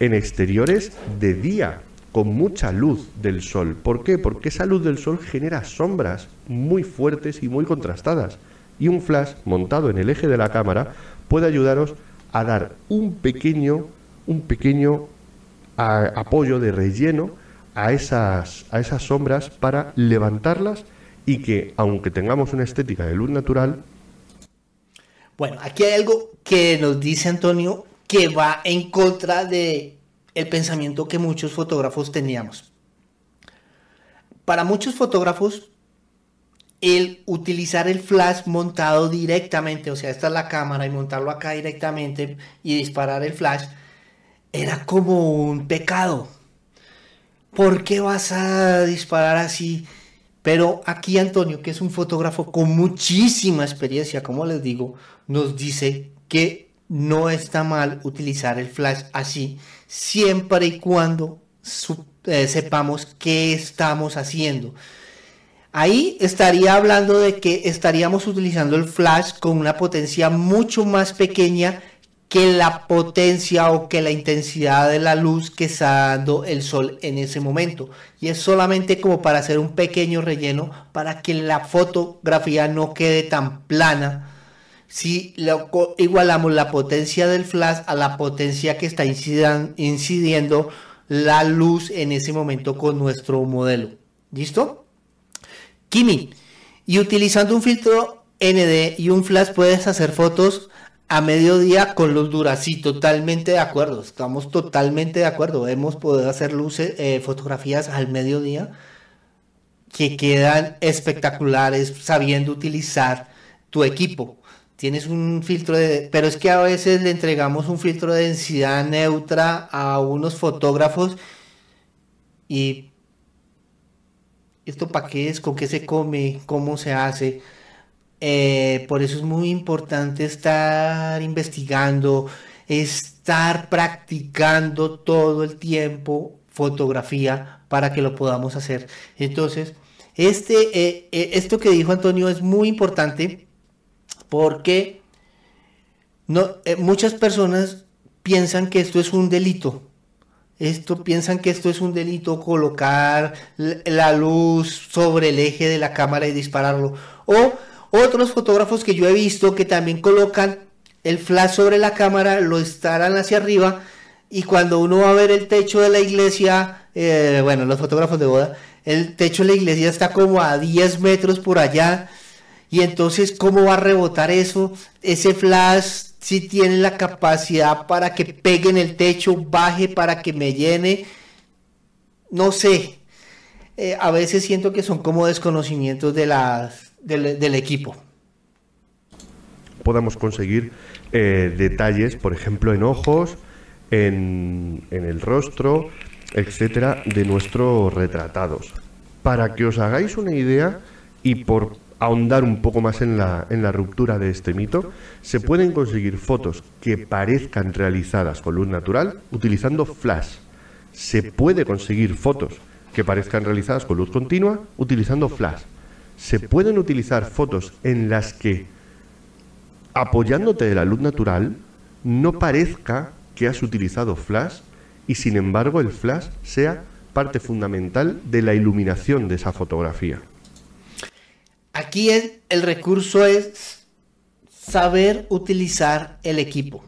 En exteriores de día, con mucha luz del sol. ¿Por qué? Porque esa luz del sol genera sombras muy fuertes y muy contrastadas. Y un flash montado en el eje de la cámara puede ayudaros a dar un pequeño, un pequeño apoyo de relleno a esas, a esas sombras para levantarlas y que, aunque tengamos una estética de luz natural, bueno, aquí hay algo que nos dice Antonio que va en contra de el pensamiento que muchos fotógrafos teníamos. Para muchos fotógrafos, el utilizar el flash montado directamente, o sea, esta es la cámara y montarlo acá directamente y disparar el flash, era como un pecado. ¿Por qué vas a disparar así? Pero aquí Antonio, que es un fotógrafo con muchísima experiencia, como les digo, nos dice que no está mal utilizar el flash así, siempre y cuando eh, sepamos qué estamos haciendo. Ahí estaría hablando de que estaríamos utilizando el flash con una potencia mucho más pequeña que la potencia o que la intensidad de la luz que está dando el sol en ese momento. Y es solamente como para hacer un pequeño relleno para que la fotografía no quede tan plana. Si igualamos la potencia del flash a la potencia que está incidiendo la luz en ese momento con nuestro modelo. ¿Listo? Kimi, y utilizando un filtro ND y un flash puedes hacer fotos a mediodía con luz dura. Sí, totalmente de acuerdo. Estamos totalmente de acuerdo. Hemos podido hacer luces, eh, fotografías al mediodía que quedan espectaculares sabiendo utilizar tu equipo. Tienes un filtro de... Pero es que a veces le entregamos un filtro de densidad neutra a unos fotógrafos y... ¿Esto para qué es? ¿Con qué se come? ¿Cómo se hace? Eh, por eso es muy importante estar investigando, estar practicando todo el tiempo fotografía para que lo podamos hacer. Entonces, este, eh, eh, esto que dijo Antonio es muy importante porque no, muchas personas piensan que esto es un delito. Esto piensan que esto es un delito colocar la luz sobre el eje de la cámara y dispararlo. O otros fotógrafos que yo he visto que también colocan el flash sobre la cámara, lo estarán hacia arriba y cuando uno va a ver el techo de la iglesia, bueno, los fotógrafos de boda, el techo de la iglesia está como a 10 metros por allá. Y entonces, ¿cómo va a rebotar eso? Ese flash si tiene la capacidad para que pegue en el techo, baje para que me llene. No sé. Eh, a veces siento que son como desconocimientos de las, del, equipo. Podamos conseguir eh, detalles, por ejemplo, en ojos, en, en el rostro, etcétera, de nuestros retratados. Para que os hagáis una idea y por ahondar un poco más en la, en la ruptura de este mito, se pueden conseguir fotos que parezcan realizadas con luz natural utilizando flash. Se puede conseguir fotos que parezcan realizadas con luz continua utilizando flash. Se pueden utilizar fotos en las que, apoyándote de la luz natural, no parezca que has utilizado flash y sin embargo el flash sea parte fundamental de la iluminación de esa fotografía. Aquí el recurso es saber utilizar el equipo.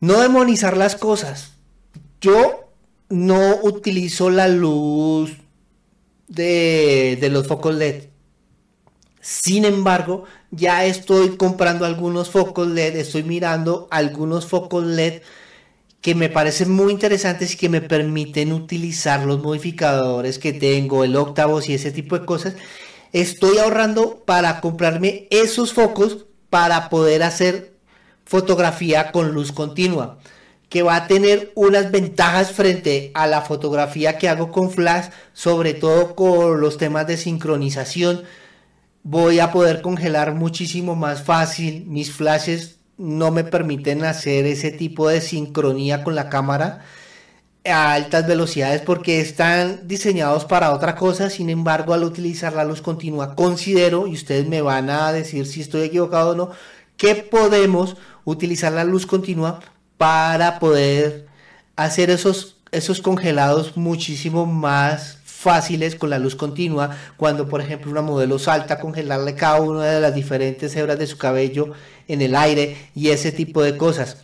No demonizar las cosas. Yo no utilizo la luz de, de los focos LED. Sin embargo, ya estoy comprando algunos focos LED, estoy mirando algunos focos LED que me parecen muy interesantes y que me permiten utilizar los modificadores que tengo, el octavos y ese tipo de cosas. Estoy ahorrando para comprarme esos focos para poder hacer fotografía con luz continua, que va a tener unas ventajas frente a la fotografía que hago con flash, sobre todo con los temas de sincronización. Voy a poder congelar muchísimo más fácil mis flashes no me permiten hacer ese tipo de sincronía con la cámara a altas velocidades porque están diseñados para otra cosa, sin embargo al utilizar la luz continua considero, y ustedes me van a decir si estoy equivocado o no, que podemos utilizar la luz continua para poder hacer esos, esos congelados muchísimo más fáciles con la luz continua, cuando por ejemplo una modelo salta congelarle cada una de las diferentes hebras de su cabello en el aire y ese tipo de cosas.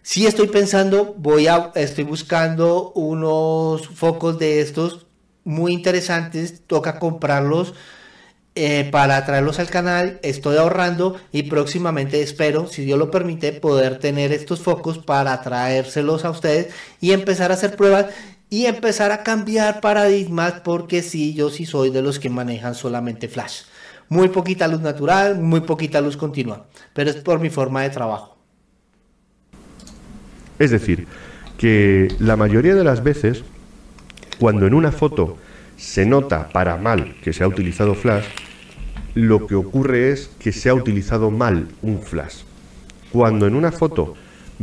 Si estoy pensando, voy a, estoy buscando unos focos de estos muy interesantes, toca comprarlos eh, para traerlos al canal, estoy ahorrando y próximamente espero, si Dios lo permite, poder tener estos focos para traérselos a ustedes y empezar a hacer pruebas y empezar a cambiar paradigmas porque sí, yo sí soy de los que manejan solamente flash. Muy poquita luz natural, muy poquita luz continua, pero es por mi forma de trabajo. Es decir, que la mayoría de las veces, cuando en una foto se nota para mal que se ha utilizado flash, lo que ocurre es que se ha utilizado mal un flash. Cuando en una foto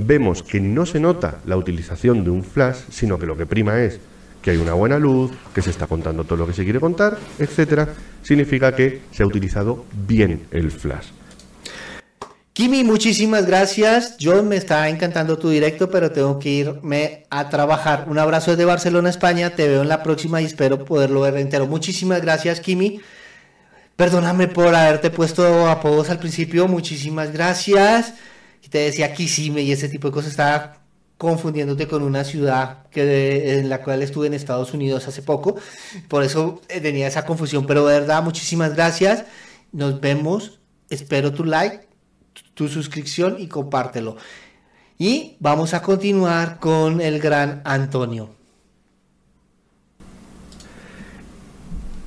vemos que no se nota la utilización de un flash, sino que lo que prima es que hay una buena luz, que se está contando todo lo que se quiere contar, etcétera, significa que se ha utilizado bien el flash. Kimi, muchísimas gracias. Yo me está encantando tu directo, pero tengo que irme a trabajar. Un abrazo desde Barcelona, España. Te veo en la próxima y espero poderlo ver entero. Muchísimas gracias, Kimi. Perdóname por haberte puesto apodos al principio. Muchísimas gracias te decía Kisime y ese tipo de cosas, estaba confundiéndote con una ciudad que, en la cual estuve en Estados Unidos hace poco. Por eso eh, tenía esa confusión. Pero de verdad, muchísimas gracias. Nos vemos. Espero tu like, tu suscripción y compártelo. Y vamos a continuar con el gran Antonio.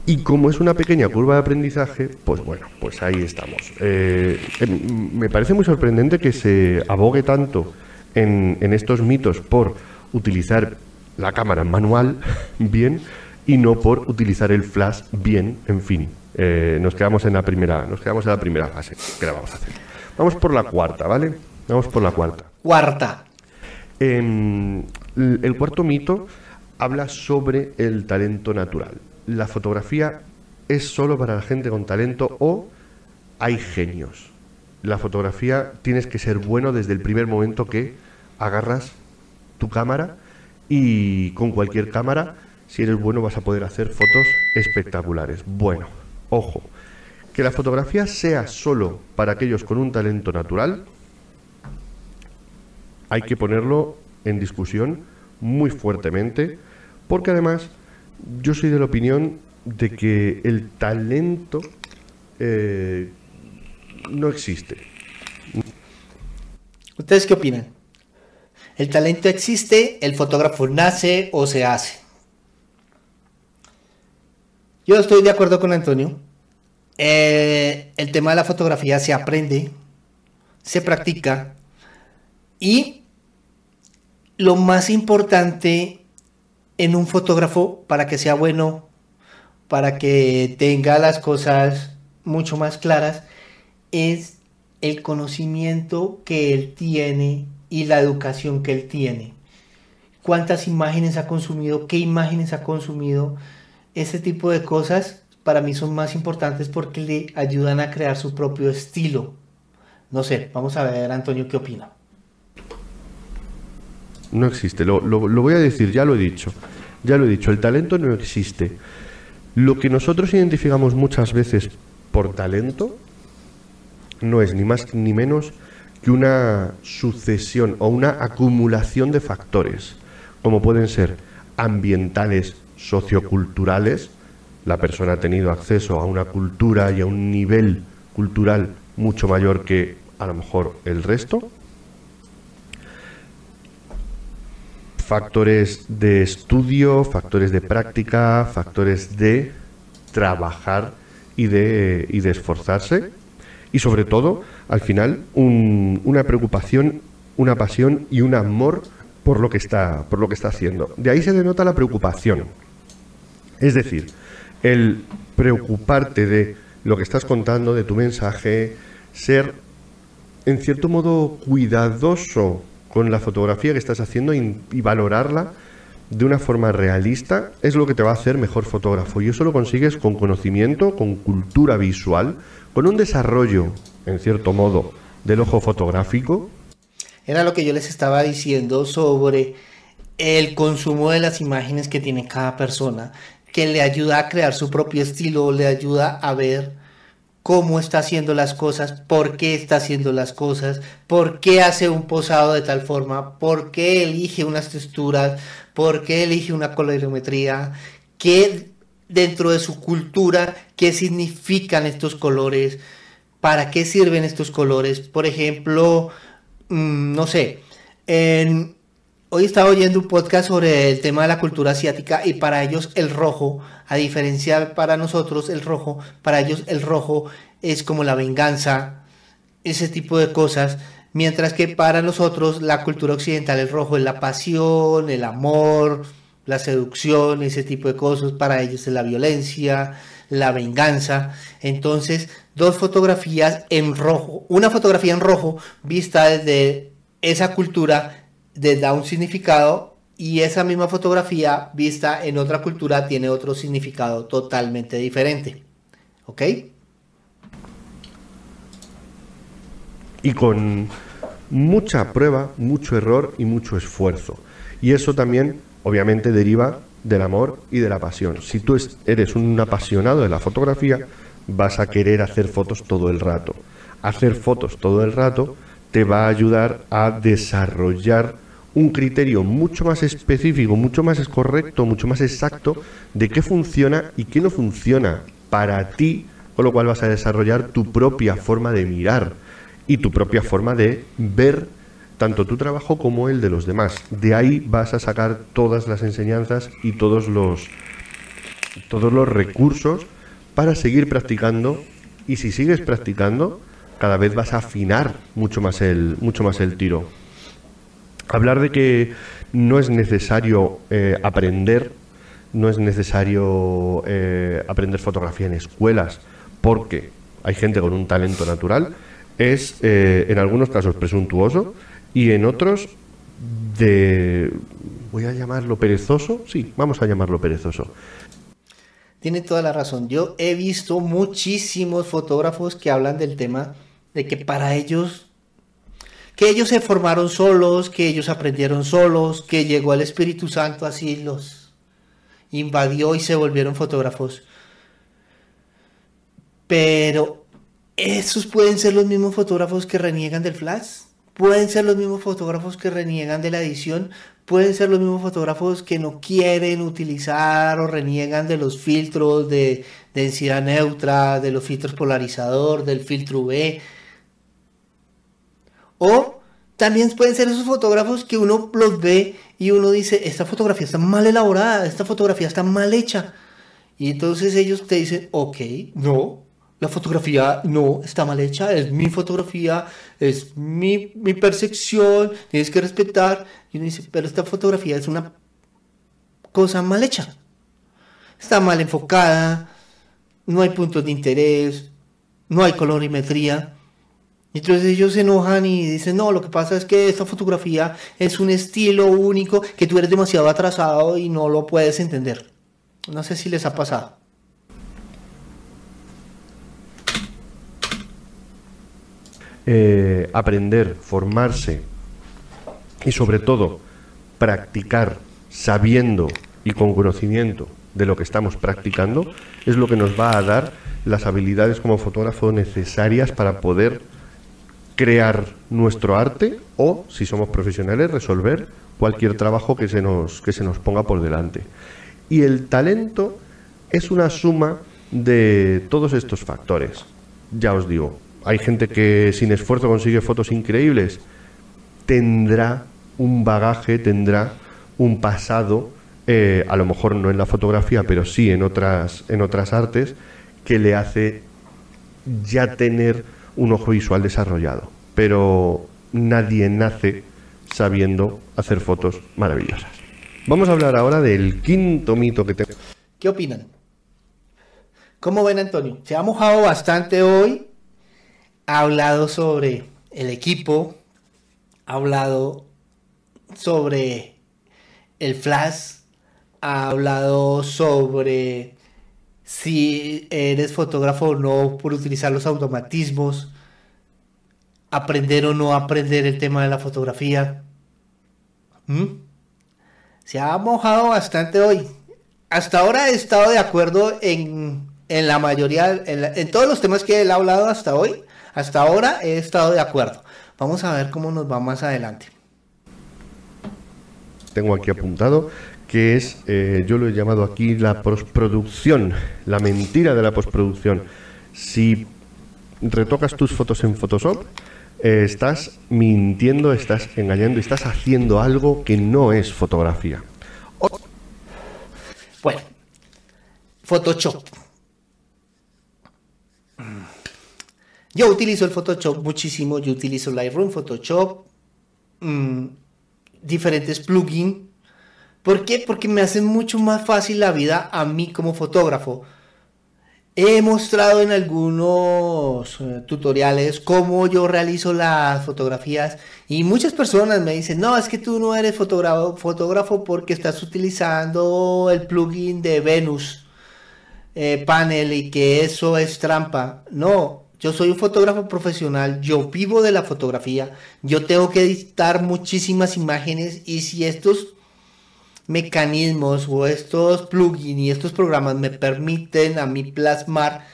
Y como es una pequeña curva de aprendizaje, pues bueno, pues ahí estamos. Eh, em, me parece muy sorprendente que se abogue tanto en, estos mitos por utilizar la cámara manual [laughs] bien y no por utilizar el flash bien, en fin. Eh, nos quedamos en la primera, nos quedamos en la primera fase. ¿Qué vamos a hacer? Vamos por la cuarta, ¿vale? Vamos por la cuarta. Cuarta. Em, el cuarto mito habla sobre el talento natural la fotografía es solo para la gente con talento o hay genios. La fotografía tienes que ser bueno desde el primer momento que agarras tu cámara y con cualquier cámara, si eres bueno, vas a poder hacer fotos espectaculares. Bueno, ojo, que la fotografía sea solo para aquellos con un talento natural, hay que ponerlo en discusión muy fuertemente, porque además yo soy de la opinión de que el talento eh, no existe. ¿Ustedes qué opinan? ¿El talento existe? ¿El fotógrafo nace o se hace? Yo estoy de acuerdo con Antonio. Eh, el tema de la fotografía se aprende, se practica y lo más importante en un fotógrafo para que sea bueno, para que tenga las cosas mucho más claras, es el conocimiento que él tiene y la educación que él tiene. ¿Cuántas imágenes ha consumido? ¿Qué imágenes ha consumido? Ese tipo de cosas para mí son más importantes porque le ayudan a crear su propio estilo. No sé, vamos a ver Antonio qué opina. No existe. Lo, voy a decir, ya lo he dicho. Ya lo he dicho, el talento no existe. Lo que nosotros identificamos muchas veces por talento no es ni más ni menos que una sucesión o una acumulación de factores, como pueden ser ambientales, socioculturales, la persona ha tenido acceso a una cultura y a un nivel cultural mucho mayor que a lo mejor el resto, factores de estudio, factores de práctica, factores de trabajar y de, y de esforzarse. Y sobre todo, al final, una preocupación, una pasión y un amor por lo que está, por lo que está haciendo. De ahí se denota la preocupación. Es decir, el preocuparte de lo que estás contando, de tu mensaje, ser en cierto modo cuidadoso con la fotografía que estás haciendo y, valorarla de una forma realista es lo que te va a hacer mejor fotógrafo. Y eso lo consigues con conocimiento, con cultura visual, con un desarrollo, en cierto modo, del ojo fotográfico. Era lo que yo les estaba diciendo sobre el consumo de las imágenes que tiene cada persona, que le ayuda a crear su propio estilo, le ayuda a ver cómo está haciendo las cosas, por qué está haciendo las cosas, por qué hace un posado de tal forma, por qué elige unas texturas, por qué elige una colorimetría, qué dentro de su cultura, qué significan estos colores, para qué sirven estos colores. Por ejemplo, mm, no sé, hoy estaba oyendo un podcast sobre el tema de la cultura asiática y para ellos el rojo a diferencia para nosotros el rojo, para ellos el rojo es como la venganza, ese tipo de cosas, mientras que para nosotros la cultura occidental el rojo es la pasión, el amor, la seducción, ese tipo de cosas, para ellos es la violencia, la venganza. Entonces, dos fotografías en rojo, una fotografía en rojo vista desde esa cultura, da un significado y esa misma fotografía vista en otra cultura tiene otro significado totalmente diferente. ¿Ok? Y con mucha prueba, mucho error y mucho esfuerzo. Y eso también, obviamente, deriva del amor y de la pasión. Si tú eres un apasionado de la fotografía, vas a querer hacer fotos todo el rato. Hacer fotos todo el rato te va a ayudar a desarrollar un criterio mucho más específico, mucho más correcto, mucho más exacto de qué funciona y qué no funciona para ti, con lo cual vas a desarrollar tu propia forma de mirar y tu propia forma de ver tanto tu trabajo como el de los demás. De ahí vas a sacar todas las enseñanzas y todos los todos los recursos para seguir practicando y si sigues practicando cada vez vas a afinar mucho más el mucho más el tiro. Hablar de que no es necesario eh, aprender, no es necesario eh, aprender fotografía en escuelas, porque hay gente con un talento natural, es eh, en algunos casos presuntuoso y en otros de, voy a llamarlo perezoso, sí, vamos a llamarlo perezoso. Tiene toda la razón. Yo he visto muchísimos fotógrafos que hablan del tema de que para ellos que ellos se formaron solos, que ellos aprendieron solos, que llegó el Espíritu Santo así los invadió y se volvieron fotógrafos. Pero esos pueden ser los mismos fotógrafos que reniegan del flash, pueden ser los mismos fotógrafos que reniegan de la edición, pueden ser los mismos fotógrafos que no quieren utilizar o reniegan de los filtros de densidad neutra, de los filtros polarizador, del filtro UV o también pueden ser esos fotógrafos que uno los ve y uno dice, esta fotografía está mal elaborada, esta fotografía está mal hecha. Y entonces ellos te dicen, ok, no, la fotografía no está mal hecha, es mi fotografía, es mi, mi percepción, tienes que respetar. Y uno dice, pero esta fotografía es una cosa mal hecha. Está mal enfocada, no hay puntos de interés, no hay colorimetría. Entonces ellos se enojan y dicen, no, lo que pasa es que esta fotografía es un estilo único que tú eres demasiado atrasado y no lo puedes entender. No sé si les ha pasado. Eh, aprender, formarse y sobre todo practicar sabiendo y con conocimiento de lo que estamos practicando es lo que nos va a dar las habilidades como fotógrafo necesarias para poder crear nuestro arte o, si somos profesionales, resolver cualquier trabajo que se nos, que se nos ponga por delante. Y el talento es una suma de todos estos factores. Ya os digo, hay gente que sin esfuerzo consigue fotos increíbles, tendrá un bagaje, tendrá un pasado, eh, a lo mejor no en la fotografía, pero sí en otras, en otras artes, que le hace ya tener un ojo visual desarrollado, pero nadie nace sabiendo hacer fotos maravillosas. Vamos a hablar ahora del quinto mito que tengo. ¿Qué opinan? ¿Cómo ven, Antonio? Se ha mojado bastante hoy. Ha hablado sobre el equipo. Ha hablado sobre el flash. Ha hablado sobre si eres fotógrafo o no por utilizar los automatismos, aprender o no aprender el tema de la fotografía. ¿Mm? Se ha mojado bastante hoy. Hasta ahora he estado de acuerdo en, la mayoría, en, en, todos los temas que él ha hablado hasta hoy. Hasta ahora he estado de acuerdo. Vamos a ver cómo nos va más adelante. Tengo aquí apuntado que es, eh, yo lo he llamado aquí la postproducción, la mentira de la postproducción. Si retocas tus fotos en Photoshop, eh, estás mintiendo, estás engañando, estás haciendo algo que no es fotografía. Bueno, Photoshop. Yo utilizo el Photoshop muchísimo, yo utilizo Lightroom, Photoshop, mm, diferentes plugins ¿Por qué? Porque me hace mucho más fácil la vida a mí como fotógrafo. He mostrado en algunos eh, tutoriales cómo yo realizo las fotografías y muchas personas me dicen, no, es que tú no eres fotógrafo, fotógrafo porque estás utilizando el plugin de Venus eh, Panel y que eso es trampa. No, yo soy un fotógrafo profesional, yo vivo de la fotografía, yo tengo que editar muchísimas imágenes y si estos mecanismos o estos plugins y estos programas me permiten a mí plasmar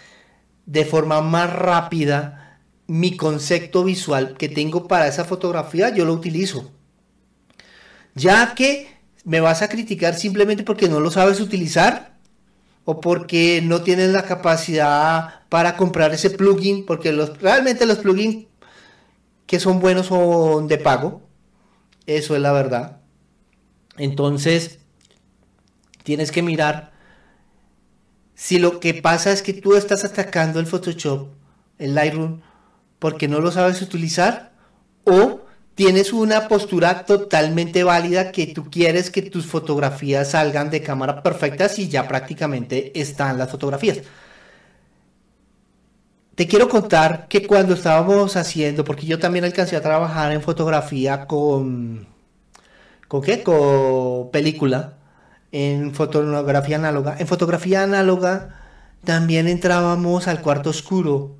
de forma más rápida mi concepto visual que tengo para esa fotografía, yo lo utilizo. ya que me vas a criticar simplemente porque no lo sabes utilizar o porque no tienes la capacidad para comprar ese plugin, porque realmente los plugins que son buenos son de pago, eso es la verdad. Entonces, tienes que mirar si lo que pasa es que tú estás atacando el Photoshop, el Lightroom, porque no lo sabes utilizar o tienes una postura totalmente válida que tú quieres que tus fotografías salgan de cámara perfectas y ya prácticamente están las fotografías. Te quiero contar que cuando estábamos haciendo, porque yo también alcancé a trabajar en fotografía con, ¿con qué? Película en fotografía análoga. En fotografía análoga también entrábamos al cuarto oscuro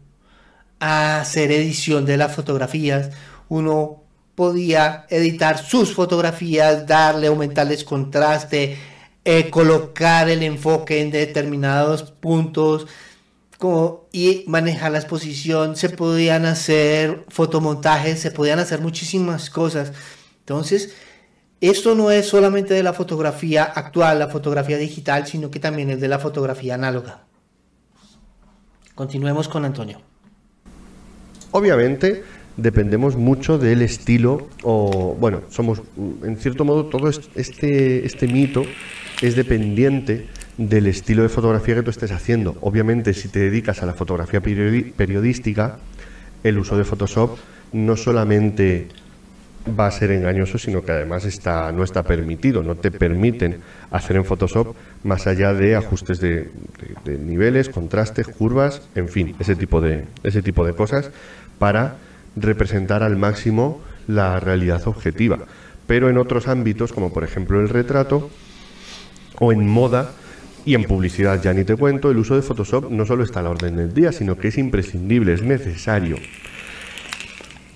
a hacer edición de las fotografías. Uno podía editar sus fotografías, darle, aumentarles contraste, eh, colocar el enfoque en determinados puntos como, y manejar la exposición. Se podían hacer fotomontajes, se podían hacer muchísimas cosas. Entonces, esto no es solamente de la fotografía actual, la fotografía digital, sino que también es de la fotografía análoga. Continuemos con Antonio. Obviamente dependemos mucho del estilo o bueno, somos en cierto modo todo este este mito es dependiente del estilo de fotografía que tú estés haciendo. Obviamente, si te dedicas a la fotografía periodística, el uso de Photoshop no solamente va a ser engañoso, sino que además está, no está permitido, no te permiten hacer en Photoshop más allá de ajustes de, niveles, contrastes, curvas, en fin, ese tipo de, ese tipo de cosas para representar al máximo la realidad objetiva. Pero en otros ámbitos, como por ejemplo el retrato o en moda, y en publicidad ya ni te cuento, el uso de Photoshop no solo está a la orden del día, sino que es imprescindible, es necesario.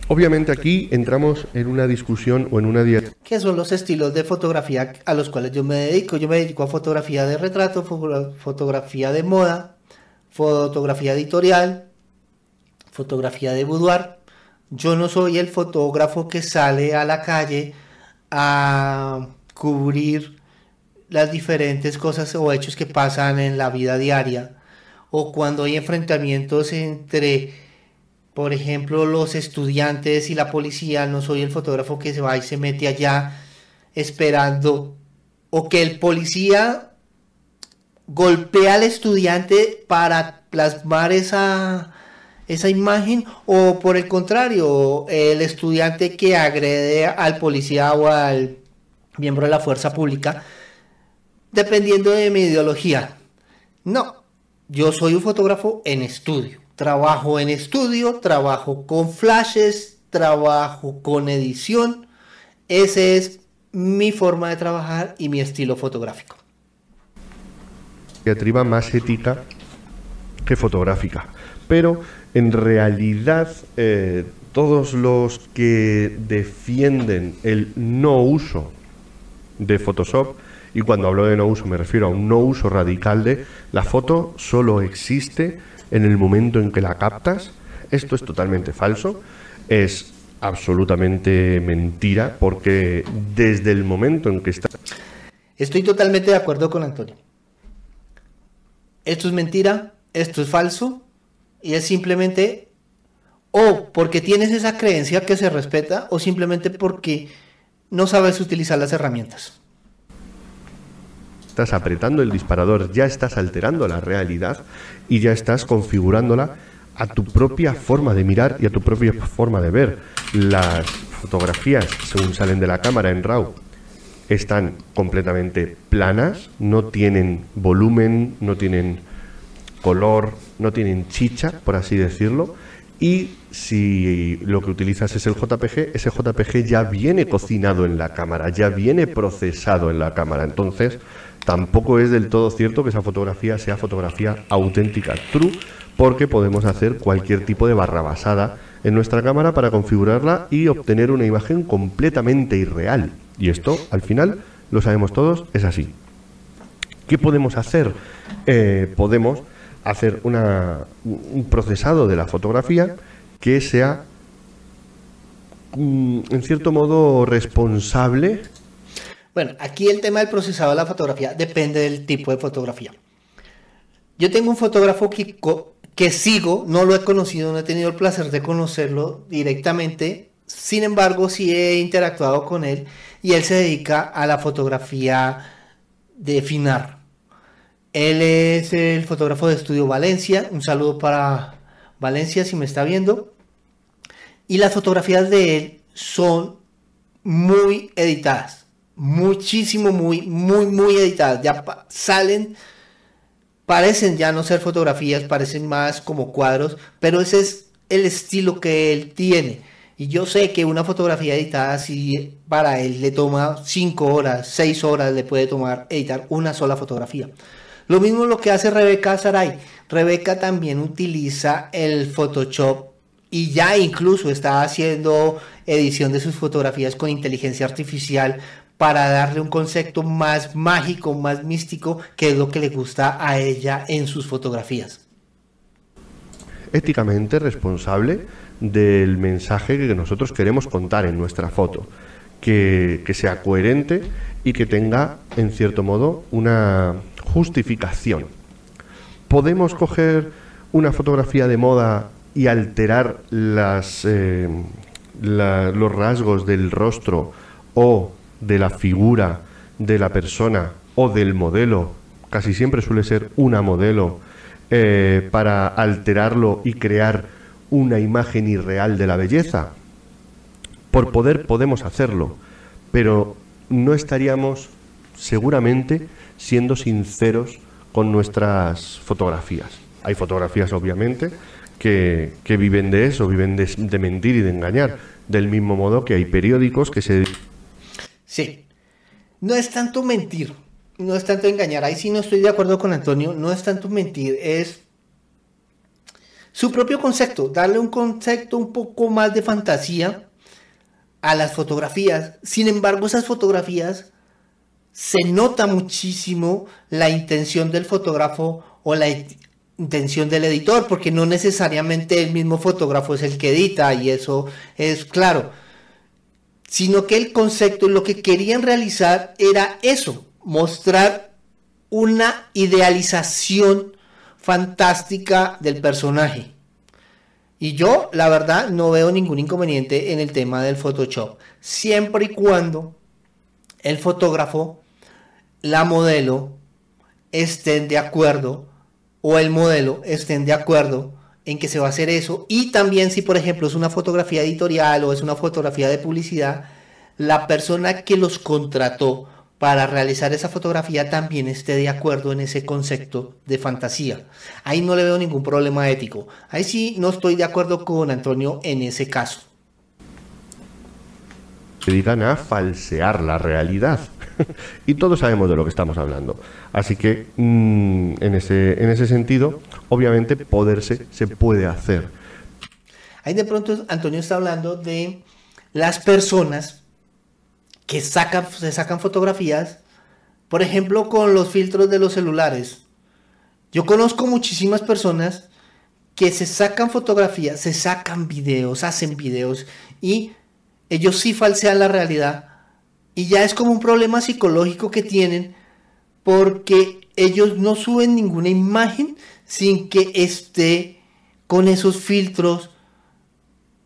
Obviamente aquí entramos en una discusión o en una ¿Qué son los estilos de fotografía a los cuales yo me dedico? Yo me dedico a fotografía de retrato, fotografía de moda, fotografía editorial, fotografía de boudoir. Yo no soy el fotógrafo que sale a la calle a cubrir las diferentes cosas o hechos que pasan en la vida diaria o cuando hay enfrentamientos entre por ejemplo, los estudiantes y la policía, no soy el fotógrafo que se va y se mete allá esperando, o que el policía golpea al estudiante para plasmar esa, esa imagen, o por el contrario, el estudiante que agrede al policía o al miembro de la fuerza pública, dependiendo de mi ideología. No, yo soy un fotógrafo en estudio. Trabajo en estudio, trabajo con flashes, trabajo con edición. Ese es mi forma de trabajar y mi estilo fotográfico. Diatriba más ética que fotográfica. Pero en realidad eh, todos los que defienden el no uso de Photoshop, y cuando hablo de no uso me refiero a un no uso radical de la foto, solo existe en el momento en que la captas. Esto es totalmente falso, es absolutamente mentira, porque desde el momento en que está... Estoy totalmente de acuerdo con Antonio. Esto es mentira, esto es falso, y es simplemente o porque tienes esa creencia que se respeta, o simplemente porque no sabes utilizar las herramientas estás apretando el disparador, ya estás alterando la realidad y ya estás configurándola a tu propia forma de mirar y a tu propia forma de ver. Las fotografías, según salen de la cámara en RAW, están completamente planas, no tienen volumen, no tienen color, no tienen chicha, por así decirlo. Y si lo que utilizas es el JPG, ese JPG ya viene cocinado en la cámara, ya viene procesado en la cámara. Entonces, tampoco es del todo cierto que esa fotografía sea fotografía auténtica, true, porque podemos hacer cualquier tipo de barra basada en nuestra cámara para configurarla y obtener una imagen completamente irreal. Y esto, al final, lo sabemos todos, es así. ¿Qué podemos hacer? Eh, podemos hacer un procesado de la fotografía que sea, mm, en cierto modo, responsable Bueno, aquí el tema del procesado de la fotografía depende del tipo de fotografía. Yo tengo un fotógrafo que, que sigo, no lo he conocido, no he tenido el placer de conocerlo directamente, sin embargo sí he interactuado con él y él se dedica a la fotografía de Finar. Él es el fotógrafo de Estudio Valencia, un saludo para Valencia si me está viendo. Y las fotografías de él son muy editadas, muchísimo, muy, muy, muy editadas. Ya salen parecen ya no ser fotografías, parecen más como cuadros, pero ese es el estilo que él tiene. Y yo sé que una fotografía editada, si para él le toma 5 horas, 6 horas, le puede tomar editar una sola fotografía. Lo mismo lo que hace Rebeca Saray. Rebeca también utiliza el Photoshop y ya incluso está haciendo edición de sus fotografías con inteligencia artificial para darle un concepto más mágico, más místico, que es lo que le gusta a ella en sus fotografías. Éticamente responsable del mensaje que nosotros queremos contar en nuestra foto, que, sea coherente y que tenga, en cierto modo, una justificación. Podemos coger una fotografía de moda y alterar las, eh, los rasgos del rostro o de la figura de la persona o del modelo, casi siempre suele ser una modelo, eh, para alterarlo y crear una imagen irreal de la belleza. Por poder podemos hacerlo, pero no estaríamos seguramente siendo sinceros con nuestras fotografías. Hay fotografías, obviamente, que, viven de eso, viven de, de mentir y de engañar, del mismo modo que hay periódicos que se Sí. No es tanto mentir, no es tanto engañar. Ahí sí no estoy de acuerdo con Antonio. No es tanto mentir, es su propio concepto. Darle un concepto un poco más de fantasía a las fotografías. Sin embargo, esas fotografías se nota muchísimo la intención del fotógrafo o la intención del editor, porque no necesariamente el mismo fotógrafo es el que edita y eso es claro sino que el concepto, lo que querían realizar era eso, mostrar una idealización fantástica del personaje. Y yo, la verdad, no veo ningún inconveniente en el tema del Photoshop, siempre y cuando el fotógrafo, la modelo, estén de acuerdo, o el modelo estén de acuerdo en que se va a hacer eso. Y también si, por ejemplo, es una fotografía editorial o es una fotografía de publicidad, la persona que los contrató para realizar esa fotografía también esté de acuerdo en ese concepto de fantasía. Ahí no le veo ningún problema ético. Ahí sí no estoy de acuerdo con Antonio en ese caso. Se dedican a falsear la realidad. [laughs] y todos sabemos de lo que estamos hablando. Así que mm, en, ese, en ese sentido, obviamente poderse se puede hacer. Ahí de pronto Antonio está hablando de las personas que sacan, se sacan fotografías, por ejemplo, con los filtros de los celulares. Yo conozco muchísimas personas que se sacan fotografías, se sacan videos, hacen videos y ellos sí falsean la realidad y ya es como un problema psicológico que tienen porque ellos no suben ninguna imagen sin que esté con esos filtros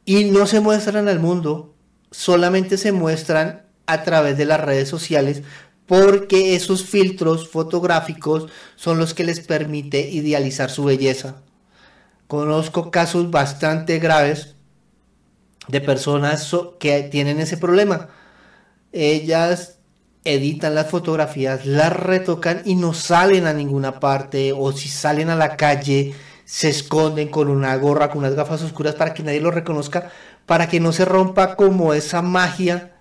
y no se muestran al mundo, solamente se muestran a través de las redes sociales porque esos filtros fotográficos son los que les permite idealizar su belleza. Conozco casos bastante graves de personas que tienen ese problema ellas editan las fotografías, las retocan y no salen a ninguna parte o si salen a la calle se esconden con una gorra, con unas gafas oscuras para que nadie lo reconozca, para que no se rompa como esa magia,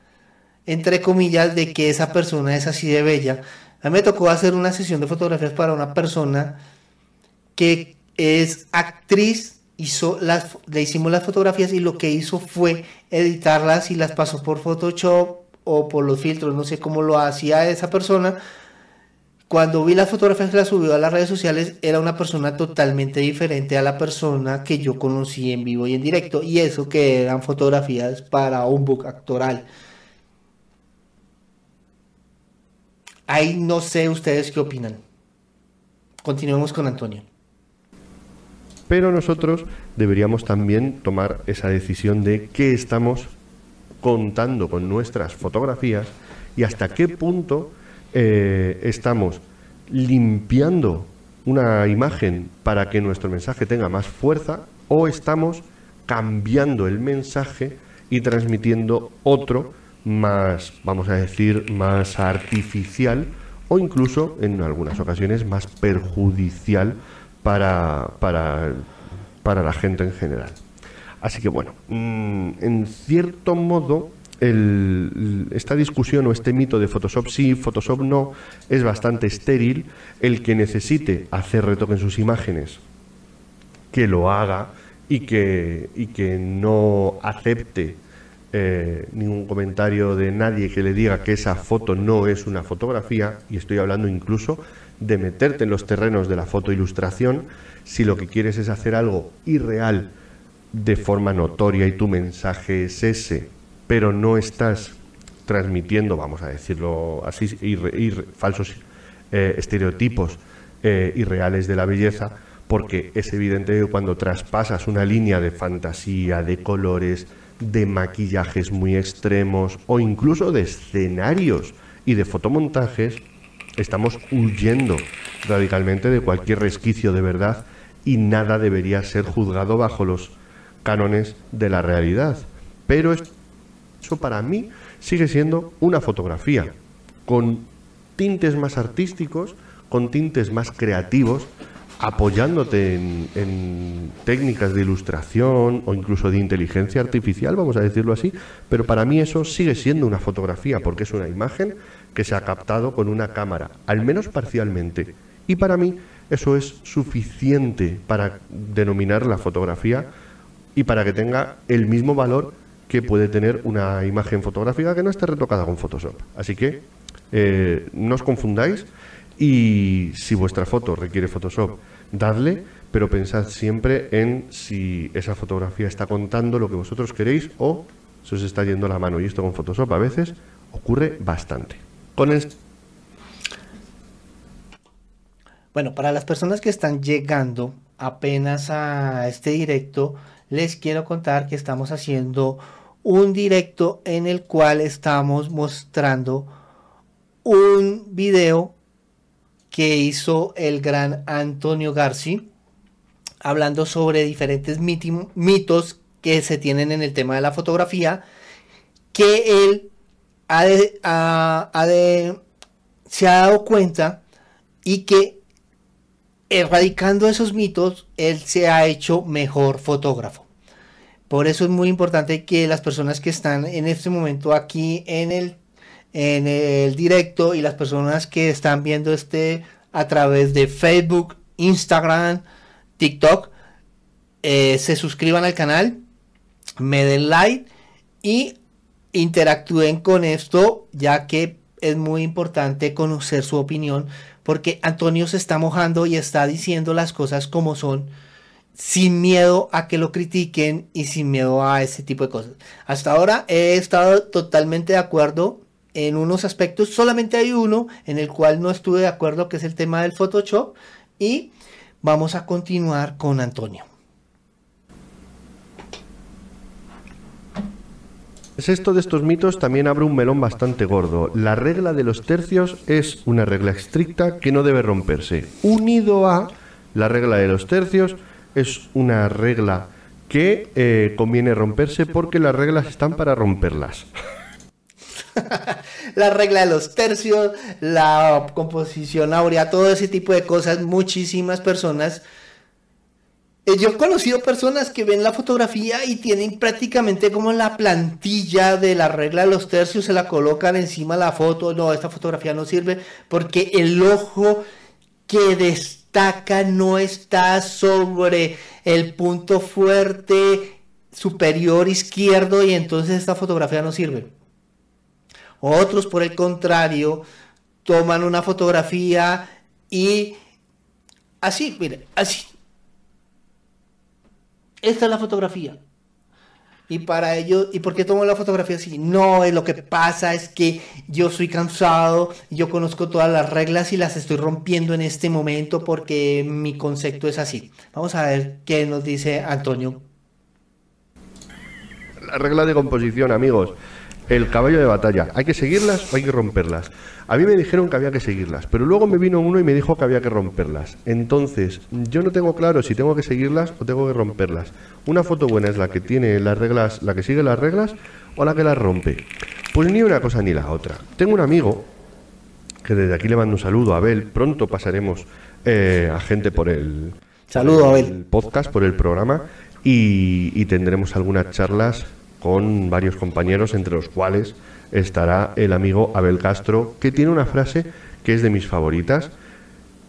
entre comillas, de que esa persona es así de bella. A mí me tocó hacer una sesión de fotografías para una persona que es actriz, hizo las, le hicimos las fotografías y lo que hizo fue editarlas y las pasó por Photoshop o por los filtros, no sé cómo lo hacía esa persona. Cuando vi las fotografías que la subió a las redes sociales, era una persona totalmente diferente a la persona que yo conocí en vivo y en directo. Y eso que eran fotografías para un book actoral. ahí no sé ustedes qué opinan. Continuemos con Antonio. Pero nosotros deberíamos también tomar esa decisión de qué estamos contando con nuestras fotografías y hasta qué punto eh, estamos limpiando una imagen para que nuestro mensaje tenga más fuerza o estamos cambiando el mensaje y transmitiendo otro más, vamos a decir, más artificial o incluso en algunas ocasiones más perjudicial para, para, para la gente en general. Así que bueno, mm, en cierto modo, esta discusión o este mito de Photoshop sí, Photoshop no, es bastante estéril. El que necesite hacer retoque en sus imágenes, que lo haga y que, y que no acepte eh, ningún comentario de nadie que le diga que esa foto no es una fotografía, y estoy hablando incluso de meterte en los terrenos de la fotoilustración, si lo que quieres es hacer algo irreal de forma notoria y tu mensaje es ese, pero no estás transmitiendo, vamos a decirlo así, falsos eh, estereotipos eh, irreales de la belleza, porque es evidente que cuando traspasas una línea de fantasía, de colores, de maquillajes muy extremos o incluso de escenarios y de fotomontajes, estamos huyendo radicalmente de cualquier resquicio de verdad y nada debería ser juzgado bajo los cánones de la realidad. Pero eso para mí sigue siendo una fotografía, con tintes más artísticos, con tintes más creativos, apoyándote en, técnicas de ilustración o incluso de inteligencia artificial, vamos a decirlo así, pero para mí eso sigue siendo una fotografía, porque es una imagen que se ha captado con una cámara, al menos parcialmente. Y para mí eso es suficiente para denominar la fotografía y para que tenga el mismo valor que puede tener una imagen fotográfica que no esté retocada con Photoshop. Así que eh, no os confundáis y si vuestra foto requiere Photoshop, dadle, pero pensad siempre en si esa fotografía está contando lo que vosotros queréis o se os está yendo la mano. Y esto con Photoshop a veces ocurre bastante. Con el... Bueno, para las personas que están llegando apenas a este directo, les quiero contar que estamos haciendo un directo en el cual estamos mostrando un video que hizo el gran Antonio Garci hablando sobre diferentes mitos que se tienen en el tema de la fotografía que él se ha dado cuenta y que erradicando esos mitos, él se ha hecho mejor fotógrafo. Por eso es muy importante que las personas que están en este momento aquí en el, en el directo y las personas que están viendo este a través de Facebook, Instagram, TikTok, eh, se suscriban al canal, me den like y interactúen con esto, ya que es muy importante conocer su opinión porque Antonio se está mojando y está diciendo las cosas como son, sin miedo a que lo critiquen y sin miedo a ese tipo de cosas. Hasta ahora he estado totalmente de acuerdo en unos aspectos, solamente hay uno en el cual no estuve de acuerdo, que es el tema del Photoshop, y vamos a continuar con Antonio. Esto de estos mitos también abre un melón bastante gordo. La regla de los tercios es una regla estricta que no debe romperse. Unido a la regla de los tercios es una regla que eh, conviene romperse porque las reglas están para romperlas. [laughs] la regla de los tercios, la composición áurea, todo ese tipo de cosas, muchísimas personas yo he conocido personas que ven la fotografía y tienen prácticamente como la plantilla de la regla de los tercios, se la colocan encima de la foto. No, esta fotografía no sirve porque el ojo que destaca no está sobre el punto fuerte superior izquierdo y entonces esta fotografía no sirve. Otros, por el contrario, toman una fotografía y así, mire, así esta es la fotografía. Y para ello, ¿y por qué tomo la fotografía así? No, lo que pasa es que yo soy cansado, yo conozco todas las reglas y las estoy rompiendo en este momento porque mi concepto es así. Vamos a ver qué nos dice Antonio. La regla de composición, amigos. El caballo de batalla. ¿Hay que seguirlas o hay que romperlas? A mí me dijeron que había que seguirlas, pero luego me vino uno y me dijo que había que romperlas. Entonces, yo no tengo claro si tengo que seguirlas o tengo que romperlas. Una foto buena es la que tiene las reglas, la que sigue las reglas o la que las rompe. Pues ni una cosa ni la otra. Tengo un amigo que desde aquí le mando un saludo a Abel. Pronto pasaremos eh, a gente por el, Saludo, por el Abel. podcast, por el programa y, y tendremos algunas charlas con varios compañeros, entre los cuales estará el amigo Abel Castro, que tiene una frase que es de mis favoritas.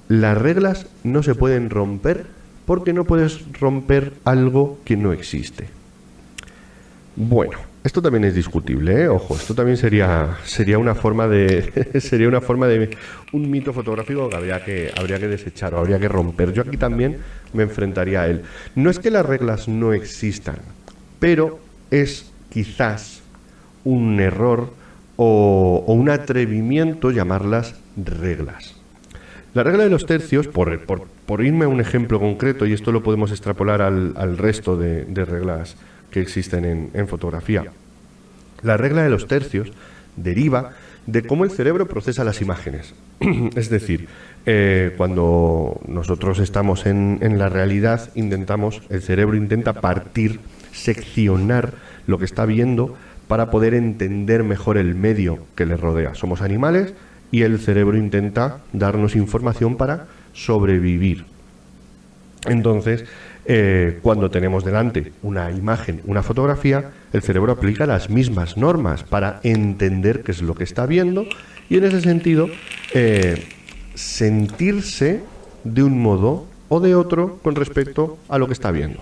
Las reglas no se pueden romper porque no puedes romper algo que no existe. Bueno, esto también es discutible, ¿eh? ojo, esto también sería, sería una forma de [laughs] sería una forma de un mito fotográfico que habría que habría que desechar o habría que romper. Yo aquí también me enfrentaría a él. No es que las reglas no existan, pero es quizás un error o, o un atrevimiento llamarlas reglas. La regla de los tercios, por, irme a un ejemplo concreto, y esto lo podemos extrapolar al, resto de, reglas que existen en, en fotografía, la regla de los tercios deriva de cómo el cerebro procesa las imágenes. [clears throat] es decir, eh, cuando nosotros estamos en, en la realidad, intentamos, el cerebro intenta partir, seccionar lo que está viendo para poder entender mejor el medio que le rodea. Somos animales y el cerebro intenta darnos información para sobrevivir. Entonces, eh, cuando tenemos delante una imagen, una fotografía, el cerebro aplica las mismas normas para entender qué es lo que está viendo y en ese sentido eh, sentirse de un modo o de otro con respecto a lo que está viendo.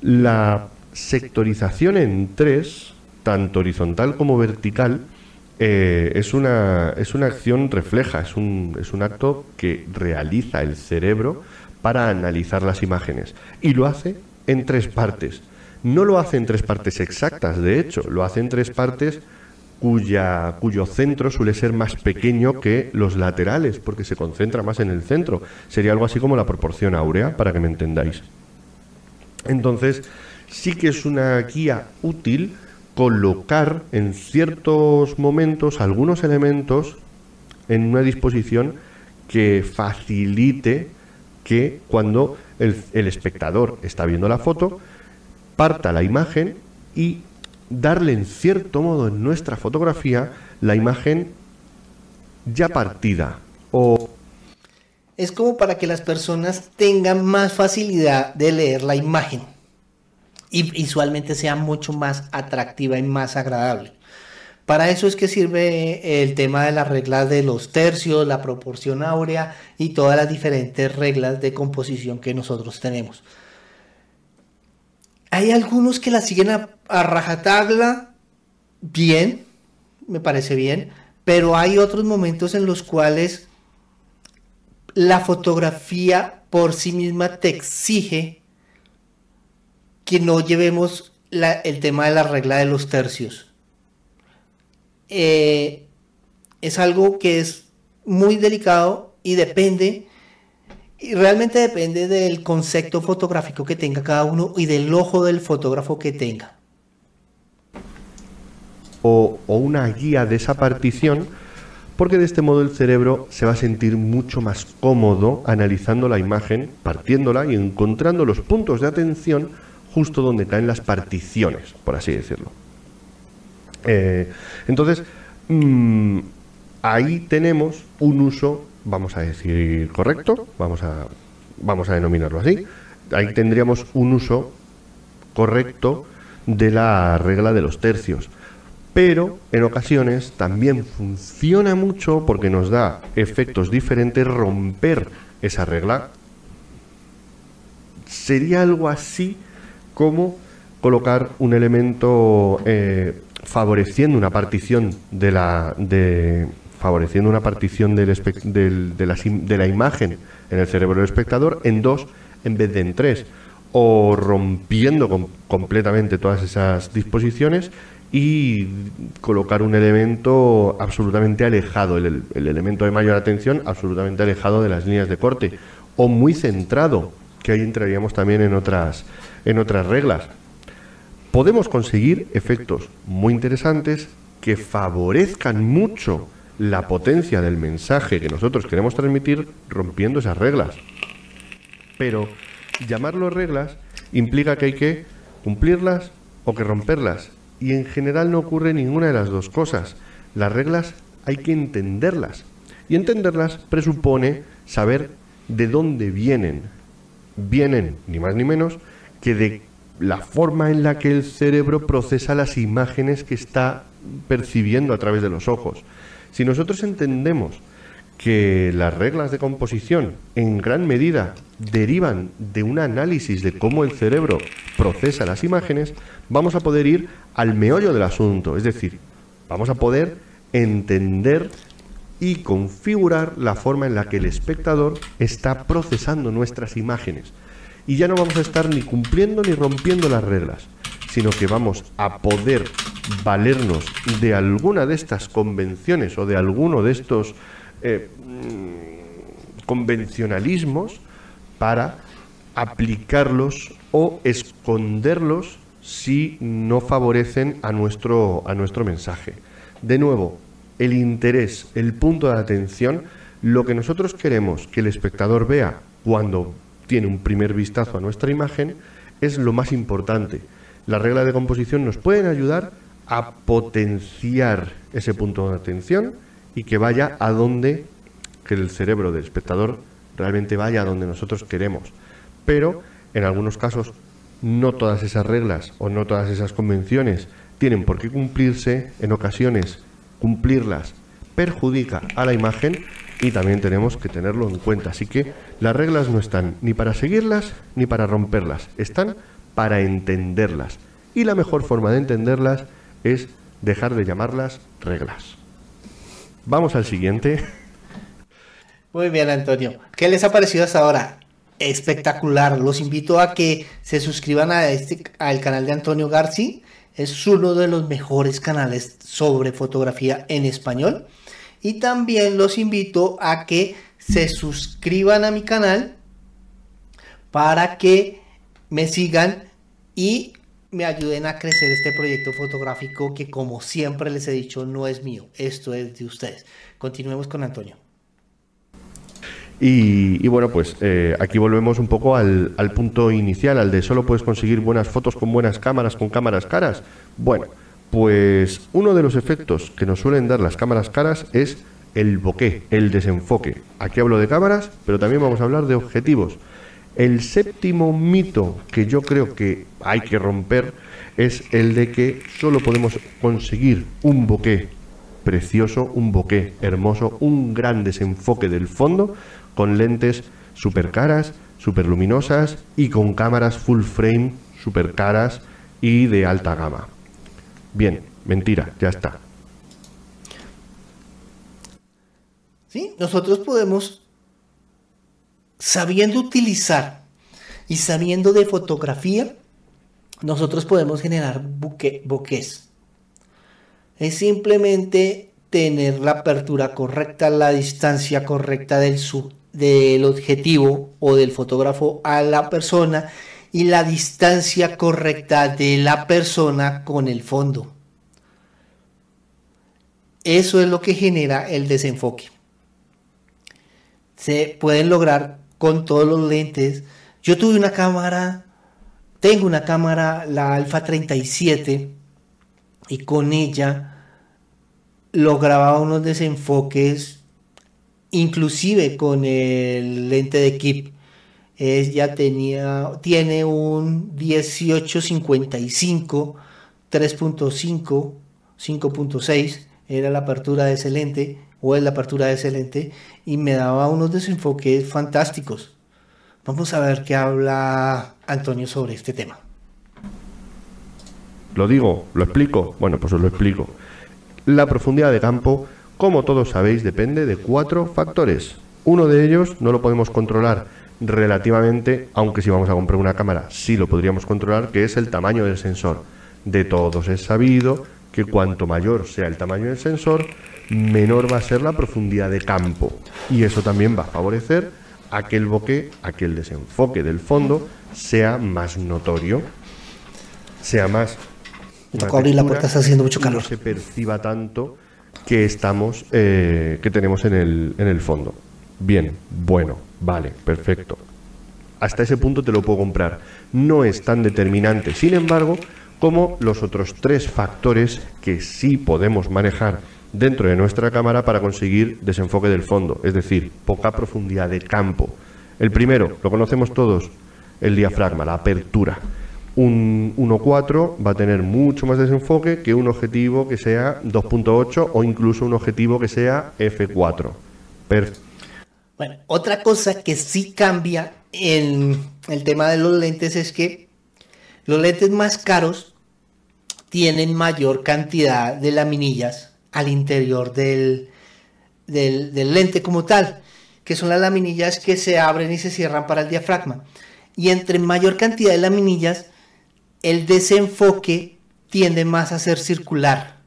La sectorización en tres, tanto horizontal como vertical, eh, es, una, es una acción refleja, es un, es un acto que realiza el cerebro para analizar las imágenes. Y lo hace en tres partes. No lo hace en tres partes exactas, de hecho, lo hace en tres partes cuya, cuyo centro suele ser más pequeño que los laterales, porque se concentra más en el centro. Sería algo así como la proporción áurea, para que me entendáis. Entonces, sí que es una guía útil colocar en ciertos momentos algunos elementos en una disposición que facilite que cuando el, el espectador está viendo la foto, parta la imagen y darle en cierto modo en nuestra fotografía la imagen ya partida o Es como para que las personas tengan más facilidad de leer la imagen y visualmente sea mucho más atractiva y más agradable. Para eso es que sirve el tema de las reglas de los tercios, la proporción áurea y todas las diferentes reglas de composición que nosotros tenemos. Hay algunos que la siguen a, a rajatabla bien, me parece bien, pero hay otros momentos en los cuales la fotografía por sí misma te exige que no llevemos el tema de la regla de los tercios. Eh, es algo que es muy delicado y depende, y realmente depende del concepto fotográfico que tenga cada uno y del ojo del fotógrafo que tenga. o una guía de esa partición, porque de este modo el cerebro se va a sentir mucho más cómodo analizando la imagen, partiéndola y encontrando los puntos de atención justo donde caen las particiones, por así decirlo. Eh, entonces, mm, ahí tenemos un uso, vamos a decir, correcto, vamos a, vamos a denominarlo así. Ahí tendríamos un uso correcto de la regla de los tercios. Pero en ocasiones también funciona mucho porque nos da efectos diferentes romper esa regla. Sería algo así como colocar un elemento eh, favoreciendo una partición de la favoreciendo una partición de la imagen en el cerebro del espectador en dos en vez de en tres o rompiendo completamente todas esas disposiciones y colocar un elemento absolutamente alejado, el, elemento de mayor atención absolutamente alejado de las líneas de corte o muy centrado, que ahí entraríamos también en otras, en otras reglas. Podemos conseguir efectos muy interesantes que favorezcan mucho la potencia del mensaje que nosotros queremos transmitir rompiendo esas reglas. Pero llamarlo reglas implica que hay que cumplirlas o que romperlas y en general no ocurre ninguna de las dos cosas. Las reglas hay que entenderlas. Y entenderlas presupone saber de dónde vienen. Vienen, ni más ni menos, que de la forma en la que el cerebro procesa las imágenes que está percibiendo a través de los ojos. Si nosotros entendemos que las reglas de composición en gran medida derivan de un análisis de cómo el cerebro procesa las imágenes, vamos a poder ir al meollo del asunto, es decir, vamos a poder entender y configurar la forma en la que el espectador está procesando nuestras imágenes. Y ya no vamos a estar ni cumpliendo ni rompiendo las reglas, sino que vamos a poder valernos de alguna de estas convenciones o de alguno de estos eh, convencionalismos para aplicarlos o esconderlos si no favorecen a nuestro, a nuestro mensaje. De nuevo, el interés, el punto de atención, lo que nosotros queremos que el espectador vea cuando tiene un primer vistazo a nuestra imagen es lo más importante. Las reglas de composición nos pueden ayudar a potenciar ese punto de atención y que vaya a donde, que el cerebro del espectador realmente vaya a donde nosotros queremos. Pero en algunos casos no todas esas reglas o no todas esas convenciones tienen por qué cumplirse, en ocasiones cumplirlas perjudica a la imagen y también tenemos que tenerlo en cuenta. Así que las reglas no están ni para seguirlas ni para romperlas, están para entenderlas. Y la mejor forma de entenderlas es dejar de llamarlas reglas. Vamos al siguiente. Muy bien, Antonio. ¿Qué les ha parecido hasta ahora? Espectacular. Los invito a que se suscriban a este, al canal de Antonio Garci. Es uno de los mejores canales sobre fotografía en español. Y también los invito a que se suscriban a mi canal para que me sigan y me ayuden a crecer este proyecto fotográfico que como siempre les he dicho no es mío, esto es de ustedes. Continuemos con Antonio. Y, bueno, pues eh, aquí volvemos un poco al, al, punto inicial, al de solo puedes conseguir buenas fotos con buenas cámaras, con cámaras caras. Bueno, pues uno de los efectos que nos suelen dar las cámaras caras es el bokeh, el desenfoque. Aquí hablo de cámaras, pero también vamos a hablar de objetivos. El séptimo mito que yo creo que hay que romper es el de que solo podemos conseguir un bokeh precioso, un bokeh hermoso, un gran desenfoque del fondo con lentes super caras, super luminosas y con cámaras full frame super caras y de alta gama. Bien, mentira, ya está. Sí, nosotros podemos sabiendo utilizar y sabiendo de fotografía, nosotros podemos generar buque, bokeh. Es simplemente tener la apertura correcta, la distancia correcta del, del objetivo o del fotógrafo a la persona y la distancia correcta de la persona con el fondo. Eso es lo que genera el desenfoque. Se pueden lograr con todos los lentes. Yo tuve una cámara, tengo una cámara, la Alpha 37, y con ella lograba unos desenfoques, inclusive con el lente de Kip. ya tenía, tiene un 1855, 3.5, 5.6, era la apertura de ese lente o es la apertura excelente y me daba unos desenfoques fantásticos. Vamos a ver qué habla Antonio sobre este tema. Lo digo, lo explico. Bueno, pues os lo explico. La profundidad de campo, como todos sabéis, depende de cuatro factores. Uno de ellos no lo podemos controlar relativamente, aunque si vamos a comprar una cámara sí lo podríamos controlar, que es el tamaño del sensor. De todos es sabido que cuanto mayor sea el tamaño del sensor, menor va a ser la profundidad de campo. Y eso también va a favorecer a que el bokeh, a que el desenfoque del fondo sea más notorio, sea más... Me tocó abrir la puerta, está haciendo mucho calor. No se perciba tanto que estamos, eh, que tenemos en el, en el fondo. Bien, bueno, vale, perfecto. Hasta ese punto te lo puedo comprar. No es tan determinante, sin embargo, como los otros tres factores que sí podemos manejar dentro de nuestra cámara para conseguir desenfoque del fondo, es decir, poca profundidad de campo. El primero, lo conocemos todos, el diafragma, la apertura. Un 1.4 va a tener mucho más desenfoque que un objetivo que sea 2.8 o incluso un objetivo que sea f4. Per- Bueno, otra cosa que sí cambia en el tema de los lentes es que los lentes más caros tienen mayor cantidad de laminillas al interior del, del, lente como tal, que son las laminillas que se abren y se cierran para el diafragma. Y entre mayor cantidad de laminillas, el desenfoque tiende más a ser circular.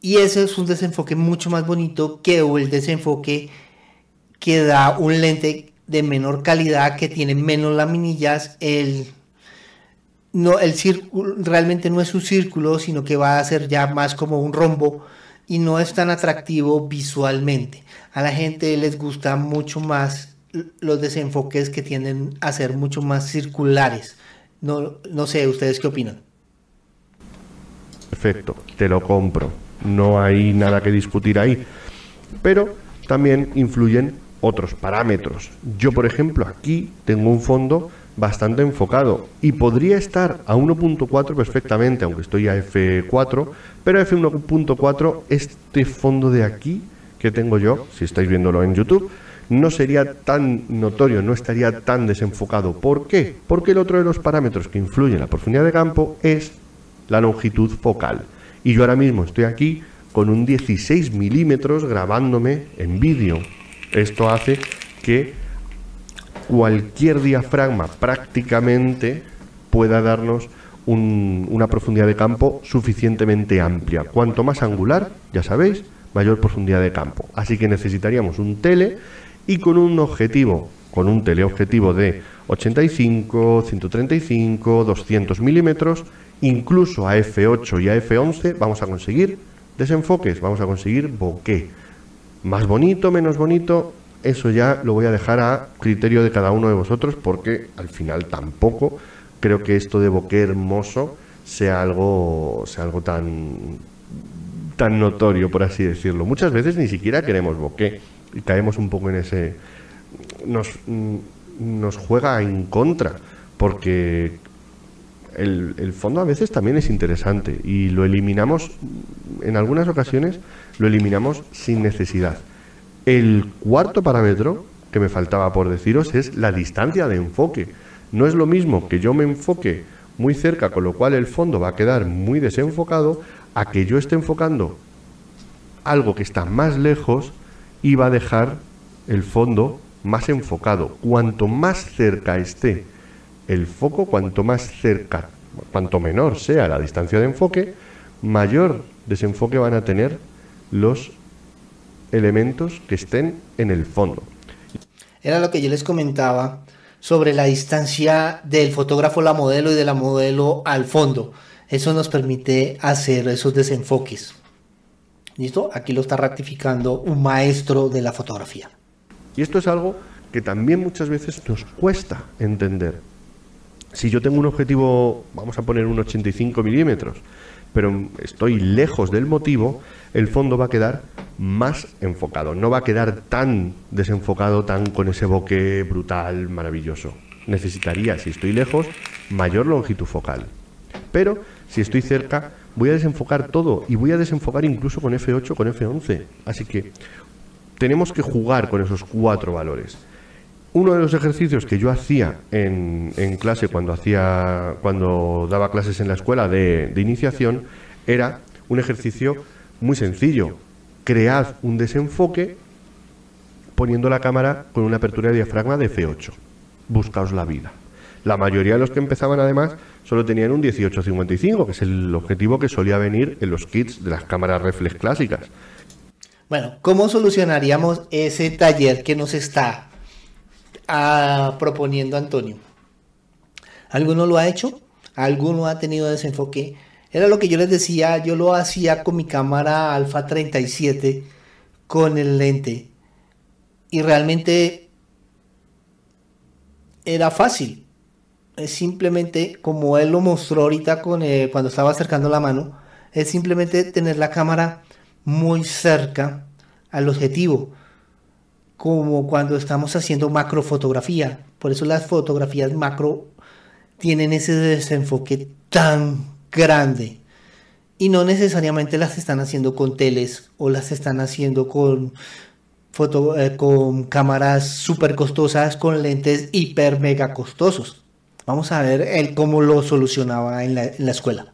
Y ese es un desenfoque mucho más bonito que el desenfoque que da un lente de menor calidad, que tiene menos laminillas. El, no, el círculo realmente no es un círculo, sino que va a ser ya más como un rombo y no es tan atractivo visualmente. A la gente les gusta mucho más los desenfoques que tienden a ser mucho más circulares. No, no sé, ¿ustedes qué opinan? Perfecto, te lo compro. No hay nada que discutir ahí. Pero también influyen otros parámetros. Yo, por ejemplo, aquí tengo un fondo bastante enfocado y podría estar a 1.4 perfectamente, aunque estoy a F4, pero a F1.4 este fondo de aquí que tengo yo, si estáis viéndolo en YouTube, no sería tan notorio, no estaría tan desenfocado. ¿Por qué? Porque el otro de los parámetros que influye en la profundidad de campo es la longitud focal. Y yo ahora mismo estoy aquí con un 16 milímetros grabándome en vídeo. Esto hace que cualquier diafragma prácticamente pueda darnos un- una profundidad de campo suficientemente amplia. Cuanto más angular, ya sabéis, mayor profundidad de campo. Así que necesitaríamos un tele y con un objetivo, con un teleobjetivo de 85, 135, 200 milímetros, incluso a F8 y a F11 vamos a conseguir desenfoques, vamos a conseguir bokeh. Más bonito, menos bonito, eso ya lo voy a dejar a criterio de cada uno de vosotros porque al final tampoco creo que esto de bokeh hermoso sea algo, sea algo tan, tan notorio, por así decirlo. Muchas veces ni siquiera queremos bokeh y caemos un poco en ese... Nos, nos juega en contra porque el, el fondo a veces también es interesante y lo eliminamos, en algunas ocasiones lo eliminamos sin necesidad. El cuarto parámetro que me faltaba por deciros es la distancia de enfoque. No es lo mismo que yo me enfoque muy cerca, con lo cual el fondo va a quedar muy desenfocado, a que yo esté enfocando algo que está más lejos y va a dejar el fondo más enfocado. Cuanto más cerca esté el foco, cuanto más cerca, cuanto menor sea la distancia de enfoque, mayor desenfoque van a tener los elementos que estén en el fondo. Era lo que yo les comentaba sobre la distancia del fotógrafo a la modelo y de la modelo al fondo. Eso nos permite hacer esos desenfoques. ¿Listo? Aquí lo está ratificando un maestro de la fotografía. Y esto es algo que también muchas veces nos cuesta entender. Si yo tengo un objetivo, vamos a poner un 85 milímetros, pero estoy lejos del motivo, el fondo va a quedar más enfocado. No va a quedar tan desenfocado, tan con ese bokeh brutal, maravilloso. Necesitaría, si estoy lejos, mayor longitud focal. Pero si estoy cerca, voy a desenfocar todo y voy a desenfocar incluso con F8, con F11. Así que tenemos que jugar con esos cuatro valores. Uno de los ejercicios que yo hacía en, clase cuando hacía cuando daba clases en la escuela de, de iniciación era un ejercicio muy sencillo. Cread un desenfoque poniendo la cámara con una apertura de diafragma de F8. buscaos la vida. La mayoría de los que empezaban además solo tenían un 1855, que es el objetivo que solía venir en los kits de las cámaras reflex clásicas. Bueno, ¿cómo solucionaríamos ese taller que nos está proponiendo Antonio? ¿Alguno lo ha hecho? ¿Alguno ha tenido desenfoque? Era lo que yo les decía, yo lo hacía con mi cámara Alpha 37 con el lente y realmente era fácil. Es simplemente, como él lo mostró ahorita con, eh, cuando estaba acercando la mano, es simplemente tener la cámara muy cerca al objetivo, como cuando estamos haciendo macrofotografía. Por eso las fotografías macro tienen ese desenfoque tan grande. Y no necesariamente las están haciendo con teles o las están haciendo con, foto, eh, con cámaras súper costosas, con lentes hiper mega costosos. Vamos a ver él cómo lo solucionaba en la, en la escuela.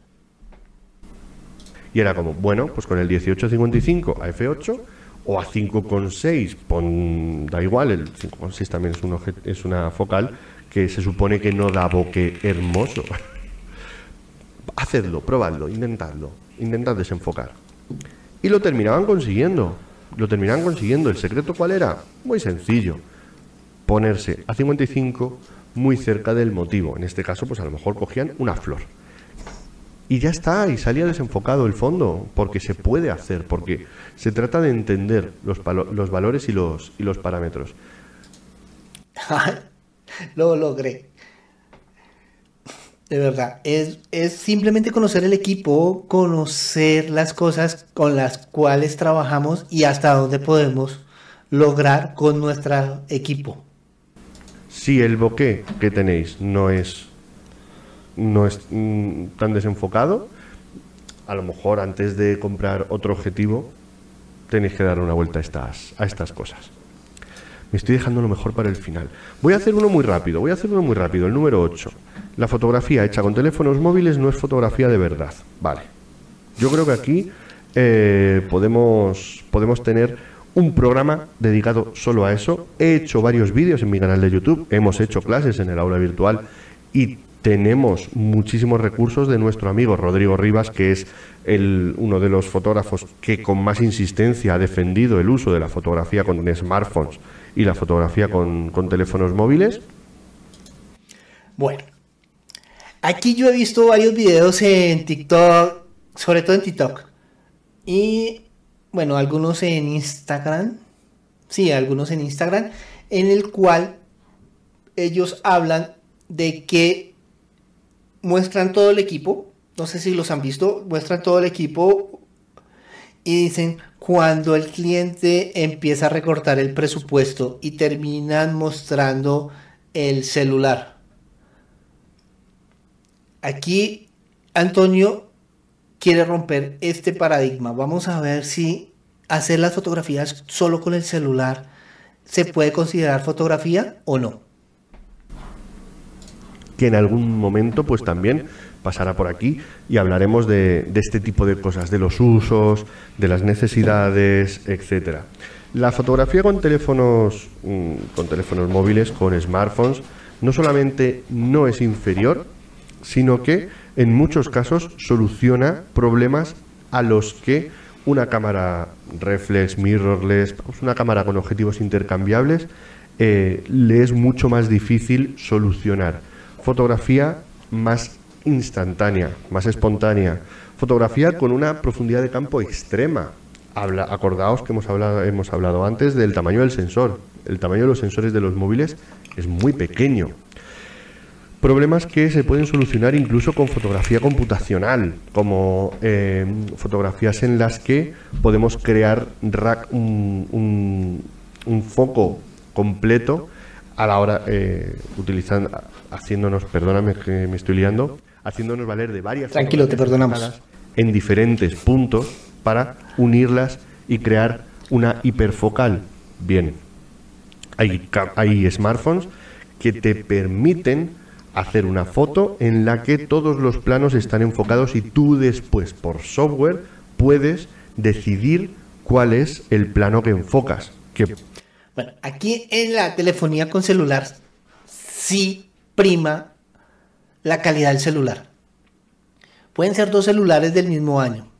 Y era como, bueno, pues con el 1855 a f8 o a 5,6, pon, da igual, el 5,6 también es, un es una focal que se supone que no da boque hermoso. [laughs] Hacedlo, probadlo, intentadlo, intentad desenfocar. Y lo terminaban consiguiendo, lo terminaban consiguiendo. ¿El secreto cuál era? Muy sencillo. Ponerse a 55 muy cerca del motivo. En este caso, pues a lo mejor cogían una flor y ya está, y salía desenfocado el fondo, porque se puede hacer, porque se trata de entender los, los valores y los, y los parámetros. [laughs] Lo logré. De verdad, es, es simplemente conocer el equipo, conocer las cosas con las cuales trabajamos y hasta dónde podemos lograr con nuestro equipo. Si el bokeh que tenéis no es no es mm, tan desenfocado, a lo mejor antes de comprar otro objetivo tenéis que dar una vuelta a estas, a estas cosas. Me estoy dejando lo mejor para el final. Voy a hacer uno muy rápido, voy a hacer uno muy rápido, el número 8. La fotografía hecha con teléfonos móviles no es fotografía de verdad. Vale. Yo creo que aquí eh, podemos, podemos tener un programa dedicado solo a eso. He hecho varios vídeos en mi canal de YouTube, hemos hecho clases en el aula virtual y tenemos muchísimos recursos de nuestro amigo Rodrigo Rivas, que es el, uno de los fotógrafos que con más insistencia ha defendido el uso de la fotografía con smartphones y la fotografía con, con teléfonos móviles. Bueno, aquí yo he visto varios videos en TikTok, sobre todo en TikTok, y bueno, algunos en Instagram, sí, algunos en Instagram, en el cual ellos hablan de que muestran todo el equipo, no sé si los han visto, muestran todo el equipo y dicen cuando el cliente empieza a recortar el presupuesto y terminan mostrando el celular. Aquí Antonio quiere romper este paradigma. Vamos a ver si hacer las fotografías solo con el celular se puede considerar fotografía o no que en algún momento pues también pasará por aquí y hablaremos de, este tipo de cosas, de los usos, de las necesidades, etcétera. La fotografía con teléfonos, mm, con teléfonos móviles, con smartphones, no solamente no es inferior, sino que en muchos casos soluciona problemas a los que una cámara reflex, mirrorless, pues una cámara con objetivos intercambiables, eh, le es mucho más difícil solucionar fotografía más instantánea, más espontánea, fotografía con una profundidad de campo extrema. Acordaos que hemos hablado, hemos hablado antes del tamaño del sensor. El tamaño de los sensores de los móviles es muy pequeño. Problemas que se pueden solucionar incluso con fotografía computacional, como eh, fotografías en las que podemos crear un, un foco completo a la hora, eh, utilizando, haciéndonos, perdóname que me estoy liando, haciéndonos valer de varias Tranquilo, te perdonamos. En diferentes puntos para unirlas y crear una hiperfocal. Bien, hay, hay smartphones que te permiten hacer una foto en la que todos los planos están enfocados y tú después por software puedes decidir cuál es el plano que enfocas. Que bueno, aquí en la telefonía con celular sí prima la calidad del celular. Pueden ser dos celulares del mismo año.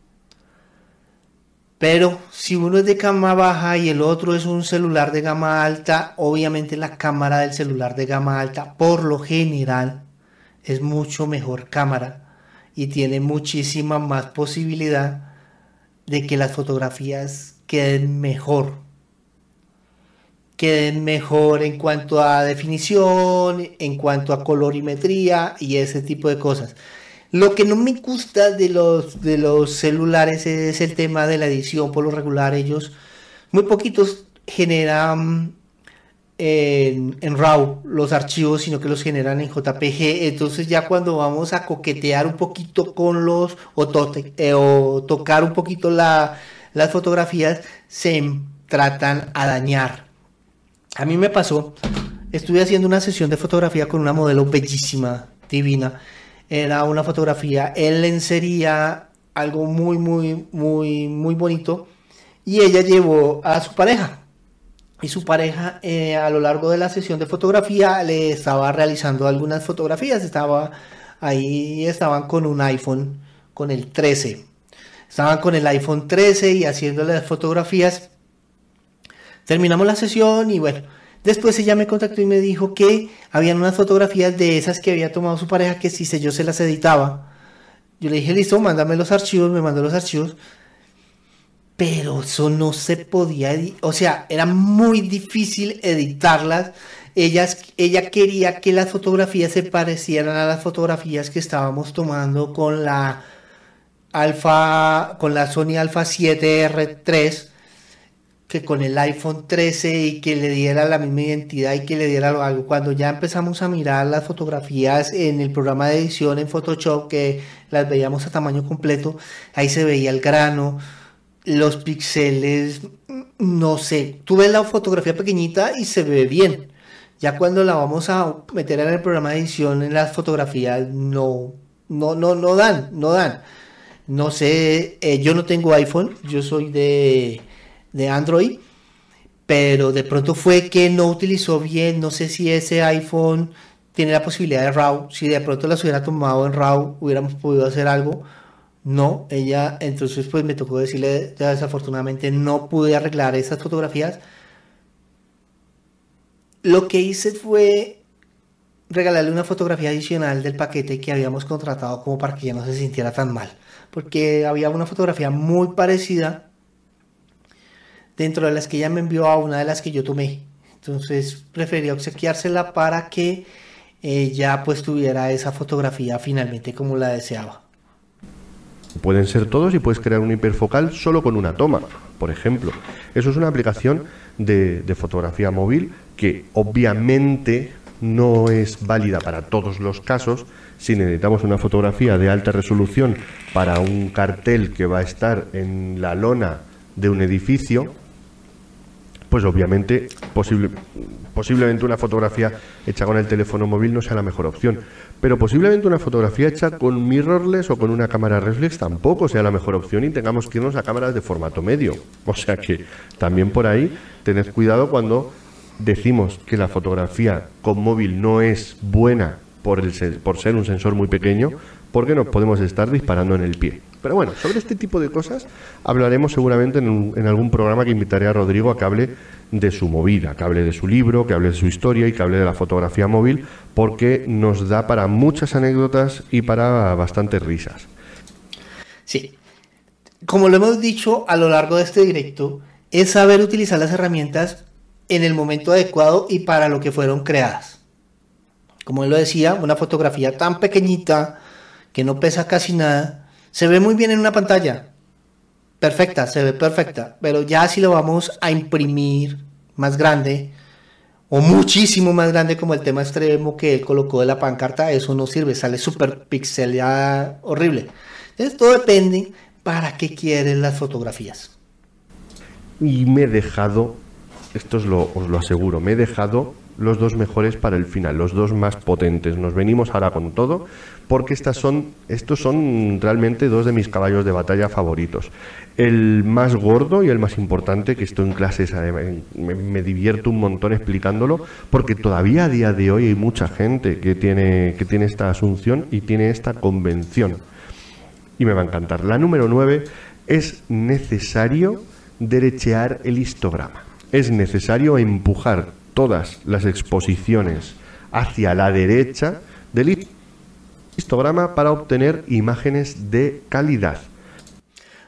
Pero si uno es de gama baja y el otro es un celular de gama alta, obviamente la cámara del celular de gama alta por lo general es mucho mejor cámara y tiene muchísima más posibilidad de que las fotografías queden mejor. Queden mejor en cuanto a definición, en cuanto a colorimetría y ese tipo de cosas. Lo que no me gusta de los, de los celulares es el tema de la edición. Por lo regular, ellos, muy poquitos generan en, RAW los archivos, sino que los generan en JPG. Entonces ya cuando vamos a coquetear un poquito con los, o, eh, tocar un poquito las fotografías, se tratan a dañar. A mí me pasó, estuve haciendo una sesión de fotografía con una modelo bellísima, divina era una fotografía en lencería, algo muy, muy, muy, muy bonito. Y ella llevó a su pareja. Y su pareja eh, a lo largo de la sesión de fotografía le estaba realizando algunas fotografías. Estaba ahí, estaban con un iPhone, con el 13. Estaban con el iPhone 13 y haciéndole las fotografías. Terminamos la sesión y bueno, Después ella me contactó y me dijo que habían unas fotografías de esas que había tomado su pareja que si yo se las editaba. Yo le dije, listo, mándame los archivos, me mandó los archivos. Pero eso no se podía, o sea, era muy difícil editarlas. Ellas, ella quería que las fotografías se parecieran a las fotografías que estábamos tomando con la Alfa, con la Sony Alpha 7R3 que con el iPhone 13 y que le diera la misma identidad y que le diera algo. Cuando ya empezamos a mirar las fotografías en el programa de edición en Photoshop, que las veíamos a tamaño completo, ahí se veía el grano, los píxeles, no sé, tú ves la fotografía pequeñita y se ve bien. Ya cuando la vamos a meter en el programa de edición en las fotografías, no, no, no, no dan, no dan. No sé, eh, yo no tengo iPhone, yo soy de de Android, pero de pronto fue que no utilizó bien, no sé si ese iPhone tiene la posibilidad de RAW, si de pronto las hubiera tomado en RAW, hubiéramos podido hacer algo. No, ella, entonces pues me tocó decirle, desafortunadamente no pude arreglar esas fotografías. Lo que hice fue regalarle una fotografía adicional del paquete que habíamos contratado como para que ella no se sintiera tan mal. Porque había una fotografía muy parecida dentro de las que ella me envió a una de las que yo tomé. Entonces preferí obsequiársela para que ella pues tuviera esa fotografía finalmente como la deseaba. Pueden ser todos y puedes crear un hiperfocal solo con una toma, por ejemplo. Eso es una aplicación de fotografía móvil que obviamente no es válida para todos los casos. Si necesitamos una fotografía de alta resolución para un cartel que va a estar en la lona de un edificio, pues obviamente posible, posiblemente una fotografía hecha con el teléfono móvil no sea la mejor opción. Pero posiblemente una fotografía hecha con mirrorless o con una cámara reflex tampoco sea la mejor opción y tengamos que irnos a cámaras de formato medio. O sea que también por ahí tened cuidado cuando decimos que la fotografía con móvil no es buena por, el, por ser un sensor muy pequeño, porque nos podemos estar disparando en el pie. Pero bueno, sobre este tipo de cosas hablaremos seguramente en, algún programa que invitaré a Rodrigo a que hable de su movida, que hable de su libro, que hable de su historia y que hable de la fotografía móvil, porque nos da para muchas anécdotas y para bastantes risas. Sí, como lo hemos dicho a lo largo de este directo, es saber utilizar las herramientas en el momento adecuado y para lo que fueron creadas. Como él lo decía, una fotografía tan pequeñita que no pesa casi nada, se ve muy bien en una pantalla. Perfecta, se ve perfecta. Pero ya si lo vamos a imprimir más grande o muchísimo más grande como el tema extremo que él colocó de la pancarta, eso no sirve, sale súper pixelada horrible. Entonces todo depende para qué quieren las fotografías. Y me he dejado, esto os lo, os lo aseguro, me he dejado los dos mejores para el final, los dos más potentes. Nos venimos ahora con todo porque estas son, estos son realmente dos de mis caballos de batalla favoritos. El más gordo y el más importante, que estoy en clases, me, me divierto un montón explicándolo, porque todavía a día de hoy hay mucha gente que tiene, que tiene esta asunción y tiene esta convención. Y me va a encantar. La número 9 es necesario derechear el histograma. Es necesario empujar todas las exposiciones hacia la derecha del histograma para obtener imágenes de calidad.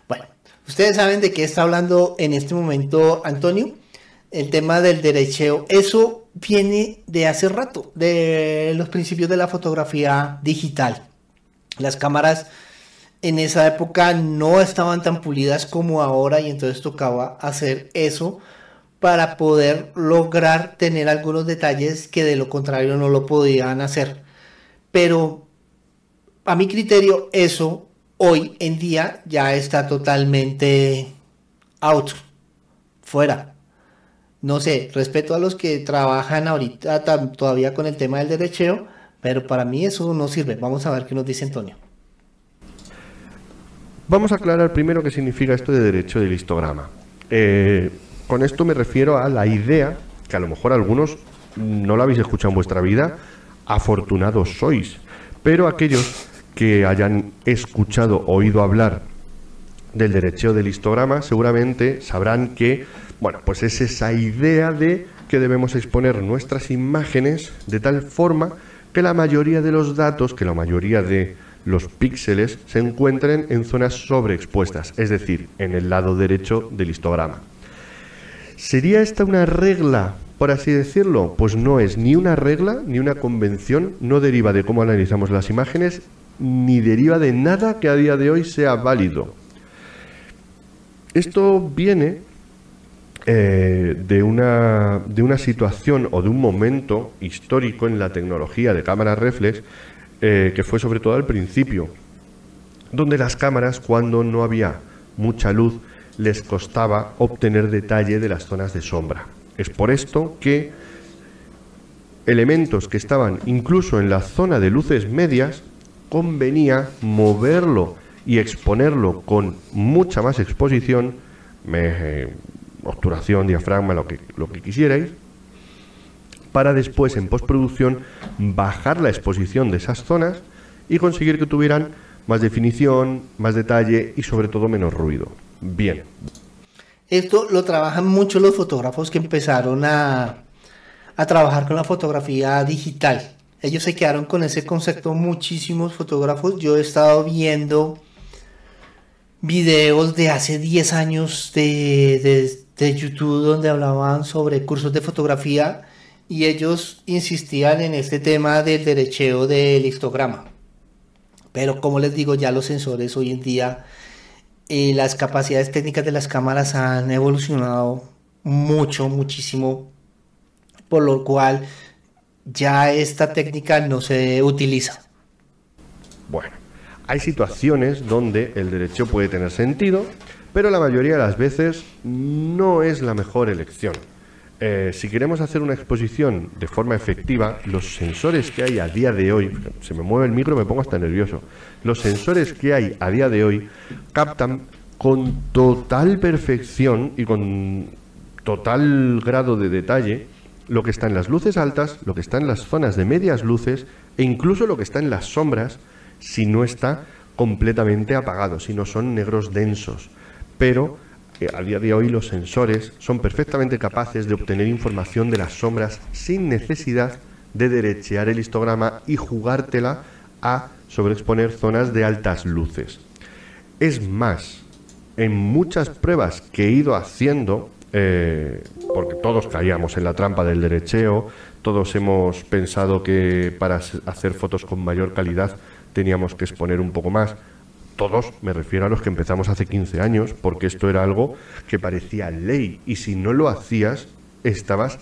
Bueno, ustedes saben de qué está hablando en este momento Antonio, el tema del derecheo. Eso viene de hace rato, de los principios de la fotografía digital. Las cámaras en esa época no estaban tan pulidas como ahora y entonces tocaba hacer eso para poder lograr tener algunos detalles que de lo contrario no lo podían hacer. Pero a mi criterio eso hoy en día ya está totalmente out, fuera. No sé, respeto a los que trabajan ahorita todavía con el tema del derecheo, pero para mí eso no sirve. Vamos a ver qué nos dice Antonio. Vamos a aclarar primero qué significa esto de derecho del histograma. Eh, con esto me refiero a la idea, que a lo mejor algunos no la habéis escuchado en vuestra vida, afortunados sois, pero aquellos que hayan escuchado, oído hablar del derecho del histograma, seguramente sabrán que, bueno, pues es esa idea de que debemos exponer nuestras imágenes de tal forma que la mayoría de los datos, que la mayoría de los píxeles se encuentren en zonas sobreexpuestas, es decir, en el lado derecho del histograma. ¿Sería esta una regla, por así decirlo? Pues no es ni una regla ni una convención, no deriva de cómo analizamos las imágenes, ni deriva de nada que a día de hoy sea válido. Esto viene eh, de, una, de una situación o de un momento histórico en la tecnología de cámaras reflex eh, que fue sobre todo al principio, donde las cámaras, cuando no había mucha luz, les costaba obtener detalle de las zonas de sombra. Es por esto que elementos que estaban incluso en la zona de luces medias, convenía moverlo y exponerlo con mucha más exposición, eh, obturación, diafragma, lo que, lo que quisierais, para después en postproducción bajar la exposición de esas zonas y conseguir que tuvieran más definición, más detalle y sobre todo menos ruido. Bien. Esto lo trabajan mucho los fotógrafos que empezaron a, a trabajar con la fotografía digital. Ellos se quedaron con ese concepto muchísimos fotógrafos. Yo he estado viendo videos de hace 10 años de, de, YouTube donde hablaban sobre cursos de fotografía y ellos insistían en este tema del derecheo del histograma. Pero como les digo, ya los sensores hoy en día, y eh, las capacidades técnicas de las cámaras han evolucionado mucho, muchísimo, por lo cual ya esta técnica no se utiliza. Bueno, hay situaciones donde el derecho puede tener sentido, pero la mayoría de las veces no es la mejor elección. Eh, si queremos hacer una exposición de forma efectiva, los sensores que hay a día de hoy, se me mueve el micro, me pongo hasta nervioso, los sensores que hay a día de hoy captan con total perfección y con total grado de detalle lo que está en las luces altas, lo que está en las zonas de medias luces e incluso lo que está en las sombras si no está completamente apagado, si no son negros densos. Pero que a día de hoy los sensores son perfectamente capaces de obtener información de las sombras sin necesidad de derechear el histograma y jugártela a sobreexponer zonas de altas luces. Es más, en muchas pruebas que he ido haciendo, eh, porque todos caíamos en la trampa del derecheo, todos hemos pensado que para hacer fotos con mayor calidad teníamos que exponer un poco más, todos, me refiero a los que empezamos hace 15 años, porque esto era algo que parecía ley y si no lo hacías, estabas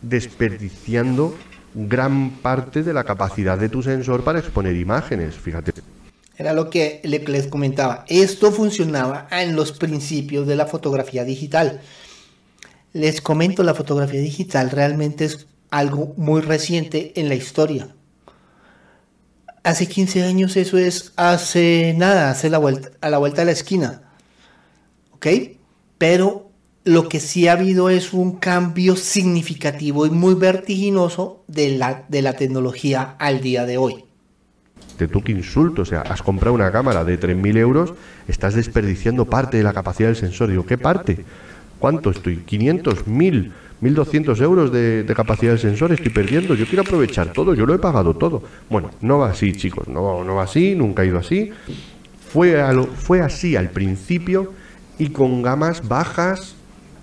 desperdiciando gran parte de la capacidad de tu sensor para exponer imágenes, fíjate. Era lo que les comentaba. Esto funcionaba en los principios de la fotografía digital. Les comento, la fotografía digital realmente es algo muy reciente en la historia. Hace 15 años eso es hace nada, hace la vuelta, a la vuelta de la esquina. ¿Ok? Pero lo que sí ha habido es un cambio significativo y muy vertiginoso de la, de la tecnología al día de hoy. De tú que insulto, o sea, has comprado una cámara de 3.000 euros, estás desperdiciando parte de la capacidad del sensor. Digo, ¿qué parte? ¿Cuánto estoy? ¿500? ¿1000? 1.200 euros de, capacidad del sensor estoy perdiendo. Yo quiero aprovechar todo, yo lo he pagado todo. Bueno, no va así, chicos, no, no va así, nunca ha ido así. Fue, así al principio y con gamas bajas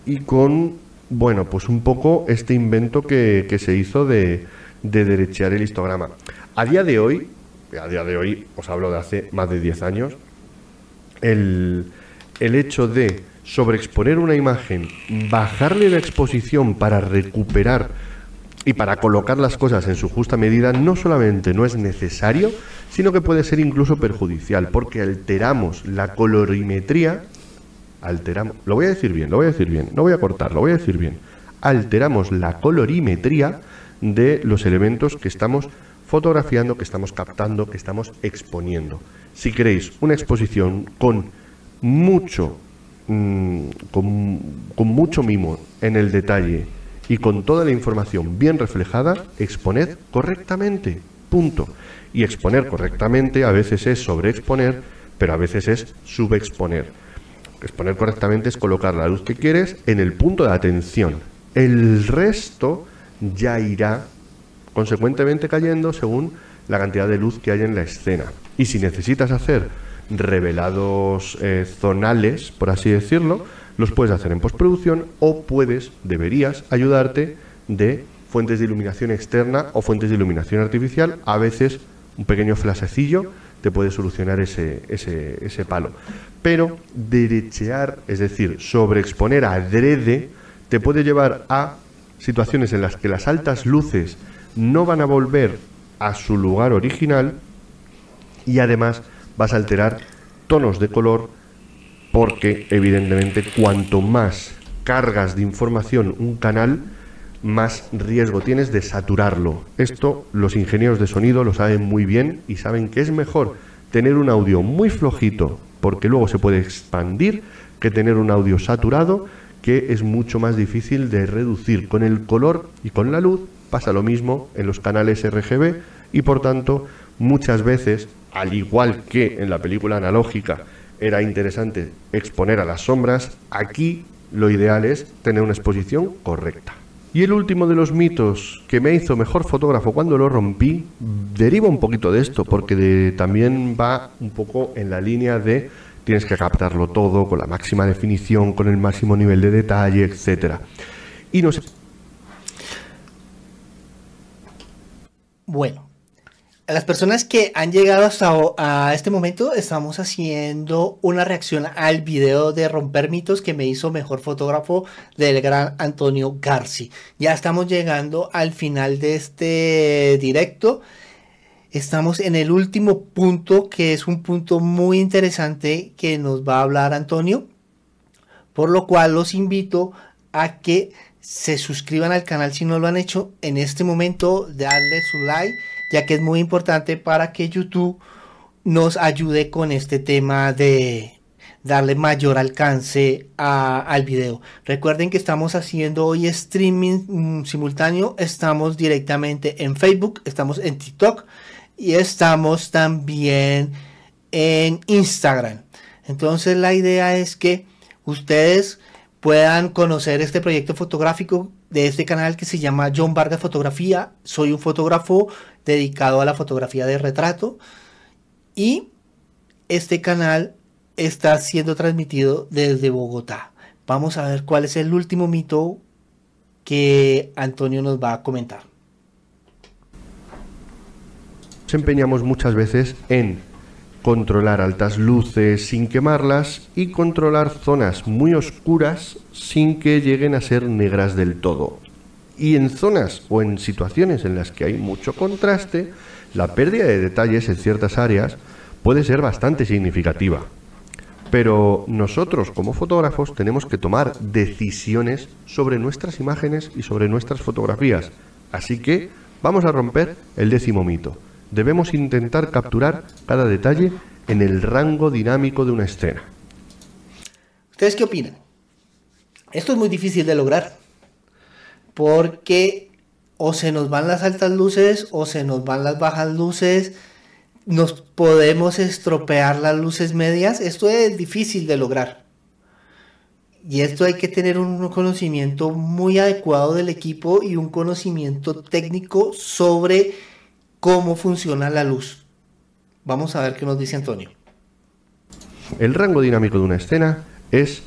y con, bueno, pues un poco este invento que, se hizo de, de derechear el histograma. A día de hoy, a día de hoy, os hablo de hace más de 10 años, el, el hecho de sobreexponer una imagen, bajarle la exposición para recuperar y para colocar las cosas en su justa medida, no solamente no es necesario, sino que puede ser incluso perjudicial, porque alteramos la colorimetría, alteramos, lo voy a decir bien, lo voy a decir bien, no voy a cortar, lo voy a decir bien, alteramos la colorimetría de los elementos que estamos fotografiando, que estamos captando, que estamos exponiendo. Si queréis una exposición con mucho Mm, con, mucho mimo en el detalle y con toda la información bien reflejada, exponed correctamente. Punto. Y exponer correctamente a veces es sobreexponer, pero a veces es subexponer. Exponer correctamente es colocar la luz que quieres en el punto de atención. El resto ya irá consecuentemente cayendo según la cantidad de luz que hay en la escena. Y si necesitas hacer revelados eh, zonales, por así decirlo, los puedes hacer en postproducción o puedes, deberías ayudarte de fuentes de iluminación externa o fuentes de iluminación artificial. A veces un pequeño flasecillo te puede solucionar ese, ese, ese palo. Pero derechear, es decir, sobreexponer adrede, te puede llevar a situaciones en las que las altas luces no van a volver a su lugar original y además vas a alterar tonos de color porque evidentemente cuanto más cargas de información un canal, más riesgo tienes de saturarlo. Esto los ingenieros de sonido lo saben muy bien y saben que es mejor tener un audio muy flojito porque luego se puede expandir que tener un audio saturado que es mucho más difícil de reducir. Con el color y con la luz pasa lo mismo en los canales RGB y por tanto muchas veces al igual que en la película analógica era interesante exponer a las sombras, aquí lo ideal es tener una exposición correcta. Y el último de los mitos que me hizo mejor fotógrafo cuando lo rompí deriva un poquito de esto, porque también va un poco en la línea de tienes que captarlo todo con la máxima definición, con el máximo nivel de detalle, etcétera. Y no sé. Bueno, a las personas que han llegado hasta a este momento, estamos haciendo una reacción al video de Romper Mitos que me hizo mejor fotógrafo del gran Antonio Garci. Ya estamos llegando al final de este directo. Estamos en el último punto, que es un punto muy interesante que nos va a hablar Antonio. Por lo cual los invito a que se suscriban al canal si no lo han hecho en este momento, darle su like ya que es muy importante para que YouTube nos ayude con este tema de darle mayor alcance al video. Recuerden que estamos haciendo hoy streaming mm, simultáneo, estamos directamente en Facebook, estamos en TikTok y estamos también en Instagram. Entonces la idea es que ustedes puedan conocer este proyecto fotográfico de este canal que se llama John Vargas Fotografía. Soy un fotógrafo dedicado a la fotografía de retrato y este canal está siendo transmitido desde Bogotá. Vamos a ver cuál es el último mito que Antonio nos va a comentar. Nos empeñamos muchas veces en controlar altas luces sin quemarlas y controlar zonas muy oscuras sin que lleguen a ser negras del todo. Y en zonas o en situaciones en las que hay mucho contraste, la pérdida de detalles en ciertas áreas puede ser bastante significativa. Pero nosotros como fotógrafos tenemos que tomar decisiones sobre nuestras imágenes y sobre nuestras fotografías. Así que vamos a romper el décimo mito. Debemos intentar capturar cada detalle en el rango dinámico de una escena. ¿Ustedes qué opinan? Esto es muy difícil de lograr porque o se nos van las altas luces o se nos van las bajas luces, nos podemos estropear las luces medias, esto es difícil de lograr. Y esto hay que tener un conocimiento muy adecuado del equipo y un conocimiento técnico sobre cómo funciona la luz. Vamos a ver qué nos dice Antonio. El rango dinámico de una escena es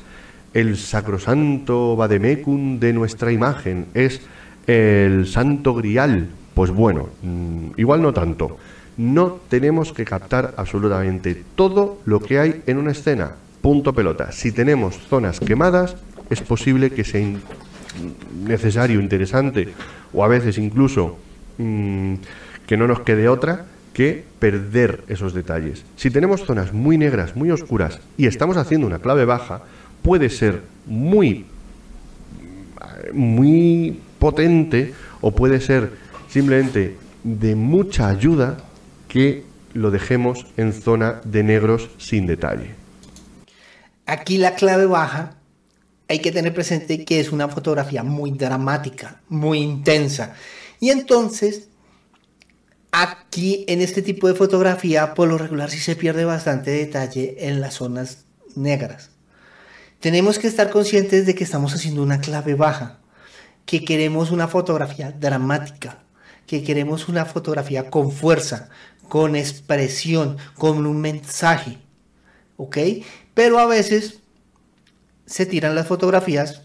el sacrosanto vademecum de nuestra imagen, es el santo grial. Pues bueno, mm, igual no tanto. No tenemos que captar absolutamente todo lo que hay en una escena. Punto pelota. Si tenemos zonas quemadas, es posible que sea necesario, interesante, o a veces incluso mm, que no nos quede otra que perder esos detalles. Si tenemos zonas muy negras, muy oscuras, y estamos haciendo una clave baja, puede ser muy, muy potente o puede ser simplemente de mucha ayuda que lo dejemos en zona de negros sin detalle. Aquí la clave baja hay que tener presente que es una fotografía muy dramática, muy intensa. Y entonces, aquí en este tipo de fotografía, por lo regular sí se pierde bastante detalle en las zonas negras. Tenemos que estar conscientes de que estamos haciendo una clave baja, que queremos una fotografía dramática, que queremos una fotografía con fuerza, con expresión, con un mensaje. ¿Ok? Pero a veces se tiran las fotografías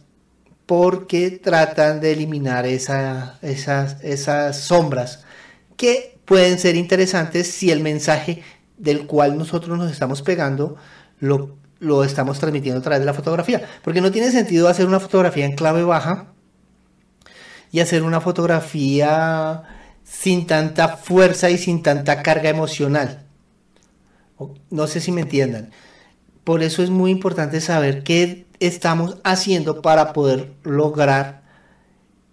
porque tratan de eliminar esas, esas sombras que pueden ser interesantes si el mensaje del cual nosotros nos estamos pegando lo lo estamos transmitiendo a través de la fotografía. Porque no tiene sentido hacer una fotografía en clave baja y hacer una fotografía sin tanta fuerza y sin tanta carga emocional. No sé si me entiendan. Por eso es muy importante saber qué estamos haciendo para poder lograr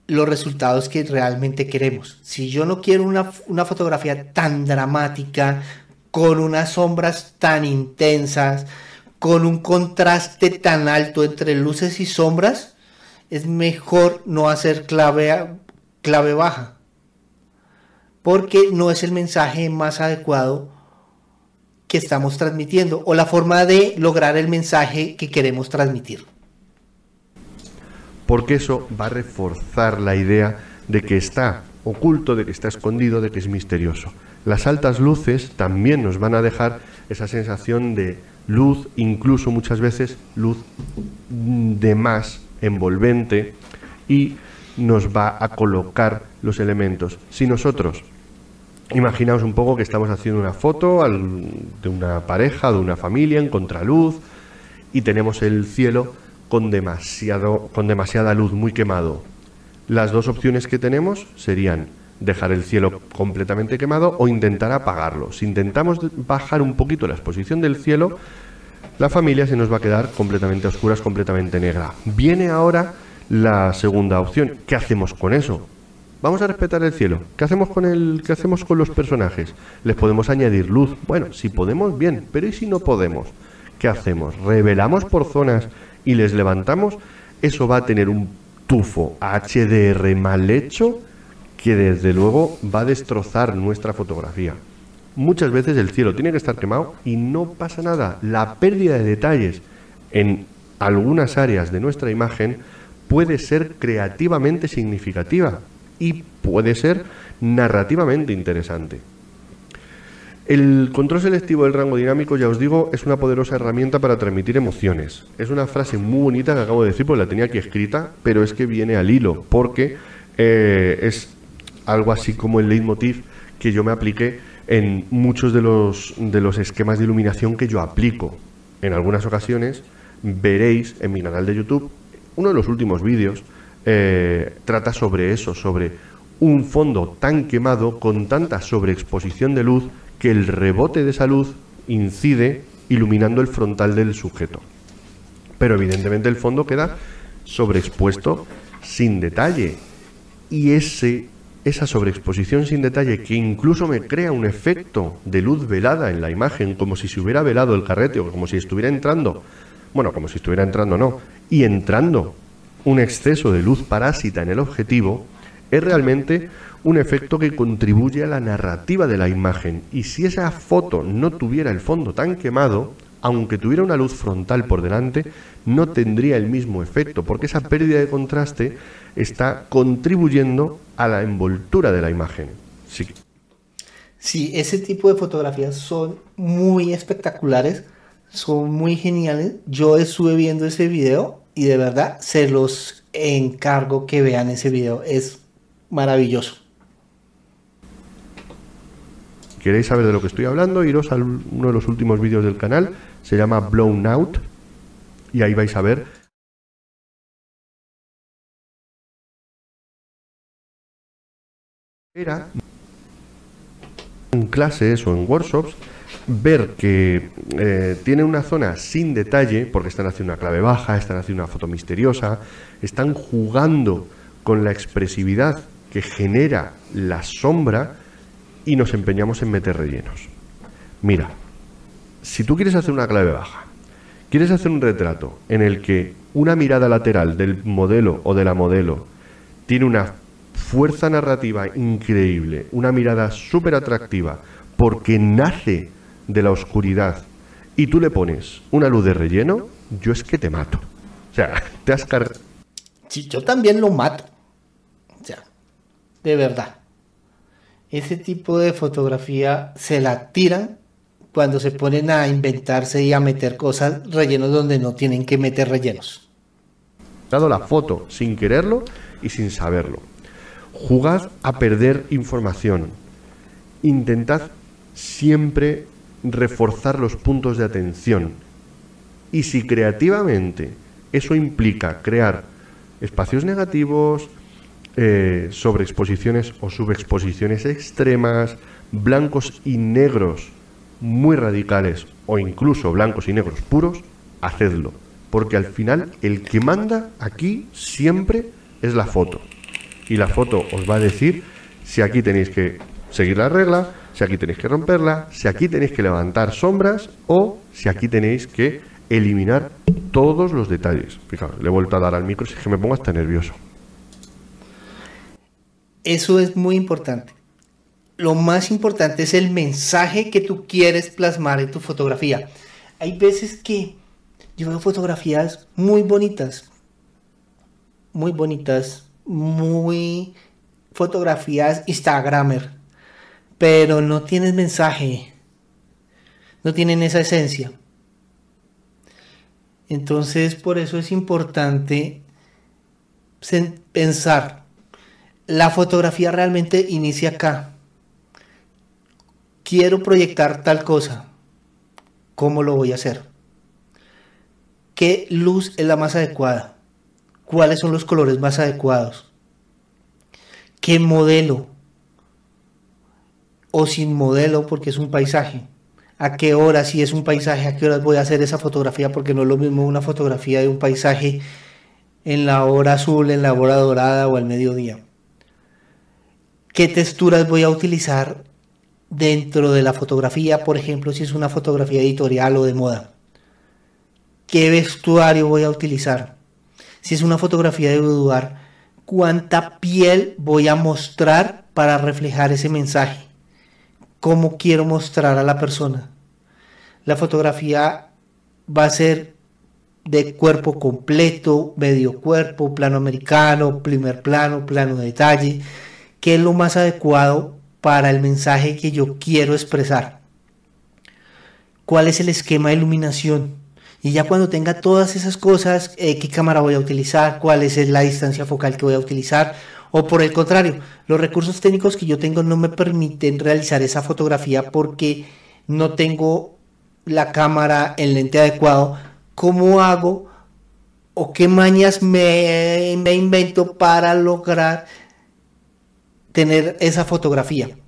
los resultados que realmente queremos. Si yo no quiero una, una fotografía tan dramática, con unas sombras tan intensas, con un contraste tan alto entre luces y sombras, es mejor no hacer clave, clave baja. Porque no es el mensaje más adecuado que estamos transmitiendo o la forma de lograr el mensaje que queremos transmitir. Porque eso va a reforzar la idea de que está oculto, de que está escondido, de que es misterioso. Las altas luces también nos van a dejar esa sensación de luz, incluso muchas veces luz de más envolvente y nos va a colocar los elementos. Si nosotros, imaginaos un poco que estamos haciendo una foto de una pareja, de una familia en contraluz y tenemos el cielo con, demasiado, con demasiada luz, muy quemado. Las dos opciones que tenemos serían dejar el cielo completamente quemado o intentar apagarlo. Si intentamos bajar un poquito la exposición del cielo, la familia se nos va a quedar completamente a oscuras, completamente negra. Viene ahora la segunda opción. ¿Qué hacemos con eso? Vamos a respetar el cielo. ¿Qué hacemos con el qué hacemos con los personajes? Les podemos añadir luz. Bueno, si podemos bien, pero ¿y si no podemos? ¿Qué hacemos? ¿Revelamos por zonas y les levantamos? Eso va a tener un tufo HDR mal hecho que desde luego va a destrozar nuestra fotografía. Muchas veces el cielo tiene que estar quemado y no pasa nada. La pérdida de detalles en algunas áreas de nuestra imagen puede ser creativamente significativa y puede ser narrativamente interesante. El control selectivo del rango dinámico, ya os digo, es una poderosa herramienta para transmitir emociones. Es una frase muy bonita que acabo de decir, porque la tenía aquí escrita, pero es que viene al hilo, porque eh, es algo así como el leitmotiv que yo me apliqué en muchos de los, de los esquemas de iluminación que yo aplico. En algunas ocasiones veréis en mi canal de YouTube, uno de los últimos vídeos eh, trata sobre eso, sobre un fondo tan quemado con tanta sobreexposición de luz que el rebote de esa luz incide iluminando el frontal del sujeto. Pero evidentemente el fondo queda sobreexpuesto sin detalle. Y ese esa sobreexposición sin detalle que incluso me crea un efecto de luz velada en la imagen, como si se hubiera velado el carrete o como si estuviera entrando, bueno, como si estuviera entrando, no, y entrando un exceso de luz parásita en el objetivo, es realmente un efecto que contribuye a la narrativa de la imagen. Y si esa foto no tuviera el fondo tan quemado, aunque tuviera una luz frontal por delante, no tendría el mismo efecto, porque esa pérdida de contraste está contribuyendo a la envoltura de la imagen. Sí. Ese tipo de fotografías son muy espectaculares, son muy geniales. Yo estuve viendo ese video y de verdad se los encargo que vean ese video. Es maravilloso. ¿Queréis saber de lo que estoy hablando? Iros a uno de los últimos vídeos del canal se llama Blown Out y ahí vais a ver era en clases o en workshops ver que eh, tiene una zona sin detalle, porque están haciendo una clave baja, están haciendo una foto misteriosa, están jugando con la expresividad que genera la sombra y nos empeñamos en meter rellenos. Mira, si tú quieres hacer una clave baja, quieres hacer un retrato en el que una mirada lateral del modelo o de la modelo tiene una fuerza narrativa increíble, una mirada súper atractiva, porque nace de la oscuridad, y tú le pones una luz de relleno, yo es que te mato. O sea, te has cargado. Sí, yo también lo mato. De verdad. Ese tipo de fotografía se la tiran cuando se ponen a inventarse y a meter cosas rellenos donde no tienen que meter rellenos. Dado la foto sin quererlo y sin saberlo. Jugad a perder información. Intentad siempre reforzar los puntos de atención. Y si creativamente eso implica crear espacios negativos, eh, sobreexposiciones o subexposiciones extremas, blancos y negros muy radicales o incluso blancos y negros puros, hacedlo. Porque al final el que manda aquí siempre es la foto. Y la foto os va a decir si aquí tenéis que seguir la regla, si aquí tenéis que romperla, si aquí tenéis que levantar sombras o si aquí tenéis que eliminar todos los detalles. Fijaos, le he vuelto a dar al micro, si es que me pongo hasta nervioso. Eso es muy importante lo más importante es el mensaje que tú quieres plasmar en tu fotografía. Hay veces que yo veo fotografías muy bonitas, muy bonitas, muy fotografías Instagramer, pero no tienen mensaje, no tienen esa esencia. Entonces, por eso es importante pensar, la fotografía realmente inicia acá quiero proyectar tal cosa, ¿cómo lo voy a hacer? ¿Qué luz es la más adecuada? ¿Cuáles son los colores más adecuados? ¿Qué modelo? O sin modelo porque es un paisaje. ¿A qué hora si es un paisaje? ¿A qué horas voy a hacer esa fotografía? Porque no es lo mismo una fotografía de un paisaje en la hora azul, en la hora dorada o al mediodía. ¿Qué texturas voy a utilizar dentro de la fotografía, por ejemplo, si es una fotografía editorial o de moda. ¿Qué vestuario voy a utilizar? Si es una fotografía de boudoir, ¿cuánta piel voy a mostrar para reflejar ese mensaje? ¿Cómo quiero mostrar a la persona? La fotografía va a ser de cuerpo completo, medio cuerpo, plano americano, primer plano, plano de detalle, ¿qué es lo más adecuado para el mensaje que yo quiero expresar. ¿Cuál es el esquema de iluminación? Y ya cuando tenga todas esas cosas, eh, qué cámara voy a utilizar, cuál es la distancia focal que voy a utilizar, o por el contrario, los recursos técnicos que yo tengo no me permiten realizar esa fotografía porque no tengo la cámara, el lente adecuado. ¿Cómo hago o qué mañas me, me invento para lograr tener esa fotografía.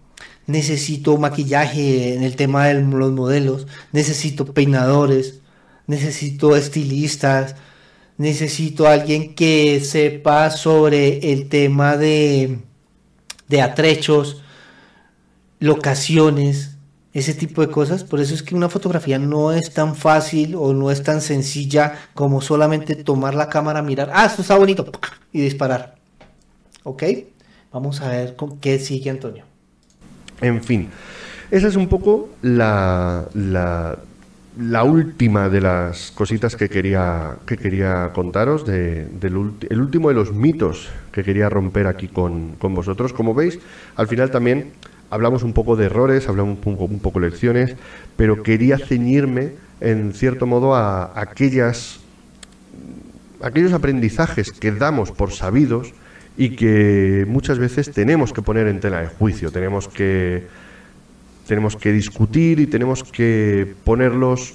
Necesito maquillaje en el tema de los modelos, necesito peinadores, necesito estilistas, necesito alguien que sepa sobre el tema de de atrechos, locaciones, ese tipo de cosas. Por eso es que una fotografía no es tan fácil o no es tan sencilla como solamente tomar la cámara, mirar, ah, esto está bonito, y disparar. ¿Ok? Vamos a ver con qué sigue Antonio. En fin, esa es un poco la, la, última de las cositas que quería, que quería contaros, de, del el último de los mitos que quería romper aquí con, con vosotros. Como veis, al final también hablamos un poco de errores, hablamos un poco, un poco lecciones, pero quería ceñirme en cierto modo a aquellas aquellos aprendizajes que damos por sabidos y que muchas veces tenemos que poner en tela de juicio, tenemos que tenemos que discutir y tenemos que ponerlos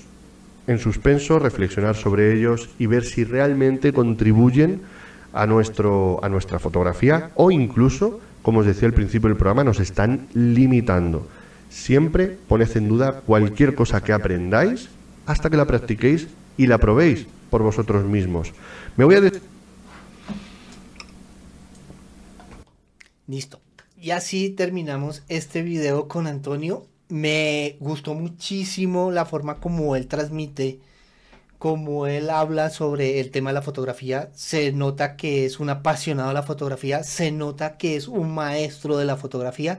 en suspenso, reflexionar sobre ellos y ver si realmente contribuyen a nuestro a nuestra fotografía o incluso como os decía al principio del programa, nos están limitando. Siempre poned en duda cualquier cosa que aprendáis hasta que la practiquéis y la probéis por vosotros mismos. Me voy a... Listo. Y así terminamos este video con Antonio. Me gustó muchísimo la forma como él transmite como él habla sobre el tema de la fotografía, se nota que es un apasionado de la fotografía, se nota que es un maestro de la fotografía.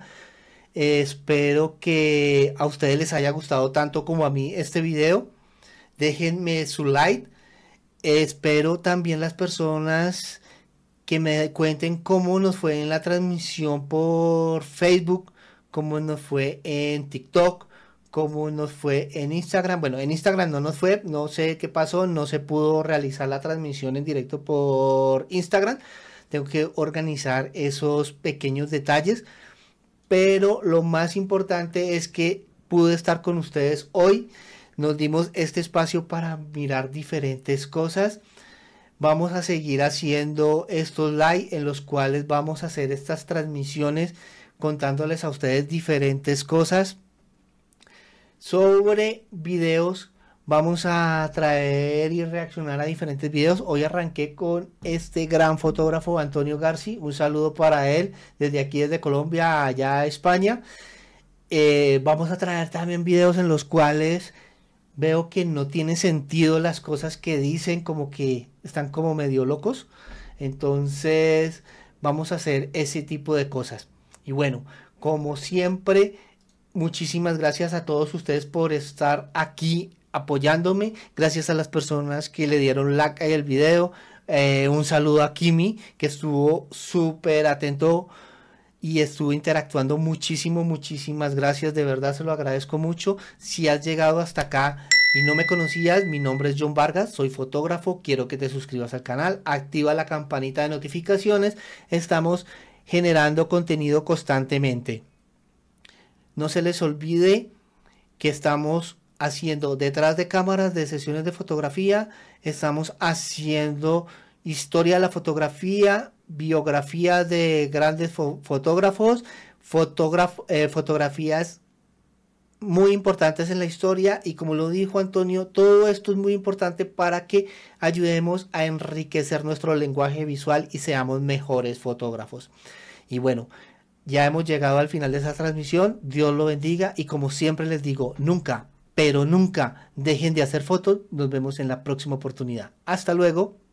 espero que a ustedes les haya gustado tanto como a mí este video. Déjenme su like. Espero también las personas que me cuenten cómo nos fue en la transmisión por Facebook, cómo nos fue en TikTok, como nos fue en Instagram. Bueno, en Instagram no nos fue, no sé qué pasó, no se pudo realizar la transmisión en directo por Instagram. Tengo que organizar esos pequeños detalles. Pero lo más importante es que pude estar con ustedes hoy. Nos dimos este espacio para mirar diferentes cosas. Vamos a seguir haciendo estos live en los cuales vamos a hacer estas transmisiones contándoles a ustedes diferentes cosas sobre videos. Vamos a traer y reaccionar a diferentes videos. Hoy arranqué con este gran fotógrafo Antonio Garci. Un saludo para él desde aquí, desde Colombia, allá a España. Eh, vamos a traer también videos en los cuales veo que no tiene sentido las cosas que dicen, como que están como medio locos. Entonces vamos a hacer ese tipo de cosas. Y bueno, como siempre, Muchísimas gracias a todos ustedes por estar aquí apoyándome. Gracias a las personas que le dieron like al video. Eh, un saludo a Kimi, que estuvo súper atento y estuvo interactuando muchísimo. Muchísimas gracias. De verdad se lo agradezco mucho. Si has llegado hasta acá y no me conocías, mi nombre es John Vargas, soy fotógrafo. Quiero que te suscribas al canal. Activa la campanita de notificaciones. Estamos generando contenido constantemente. No se les olvide que estamos haciendo detrás de cámaras de sesiones de fotografía, estamos haciendo historia de la fotografía, biografía de grandes fotógrafos, eh, fotografías muy importantes en la historia y como lo dijo Antonio, todo esto es muy importante para que ayudemos a enriquecer nuestro lenguaje visual y seamos mejores fotógrafos. Y bueno, ya hemos llegado al final de esa transmisión. Dios lo bendiga y como siempre les digo, nunca, pero nunca dejen de hacer fotos. Nos vemos en la próxima oportunidad. Hasta luego.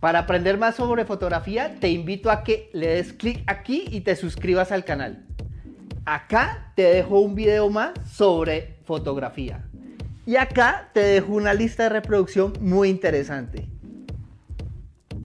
Para aprender más sobre fotografía, te invito a que le des clic aquí y te suscribas al canal. Acá te dejo un video más sobre fotografía. Y acá te dejo una lista de reproducción muy interesante.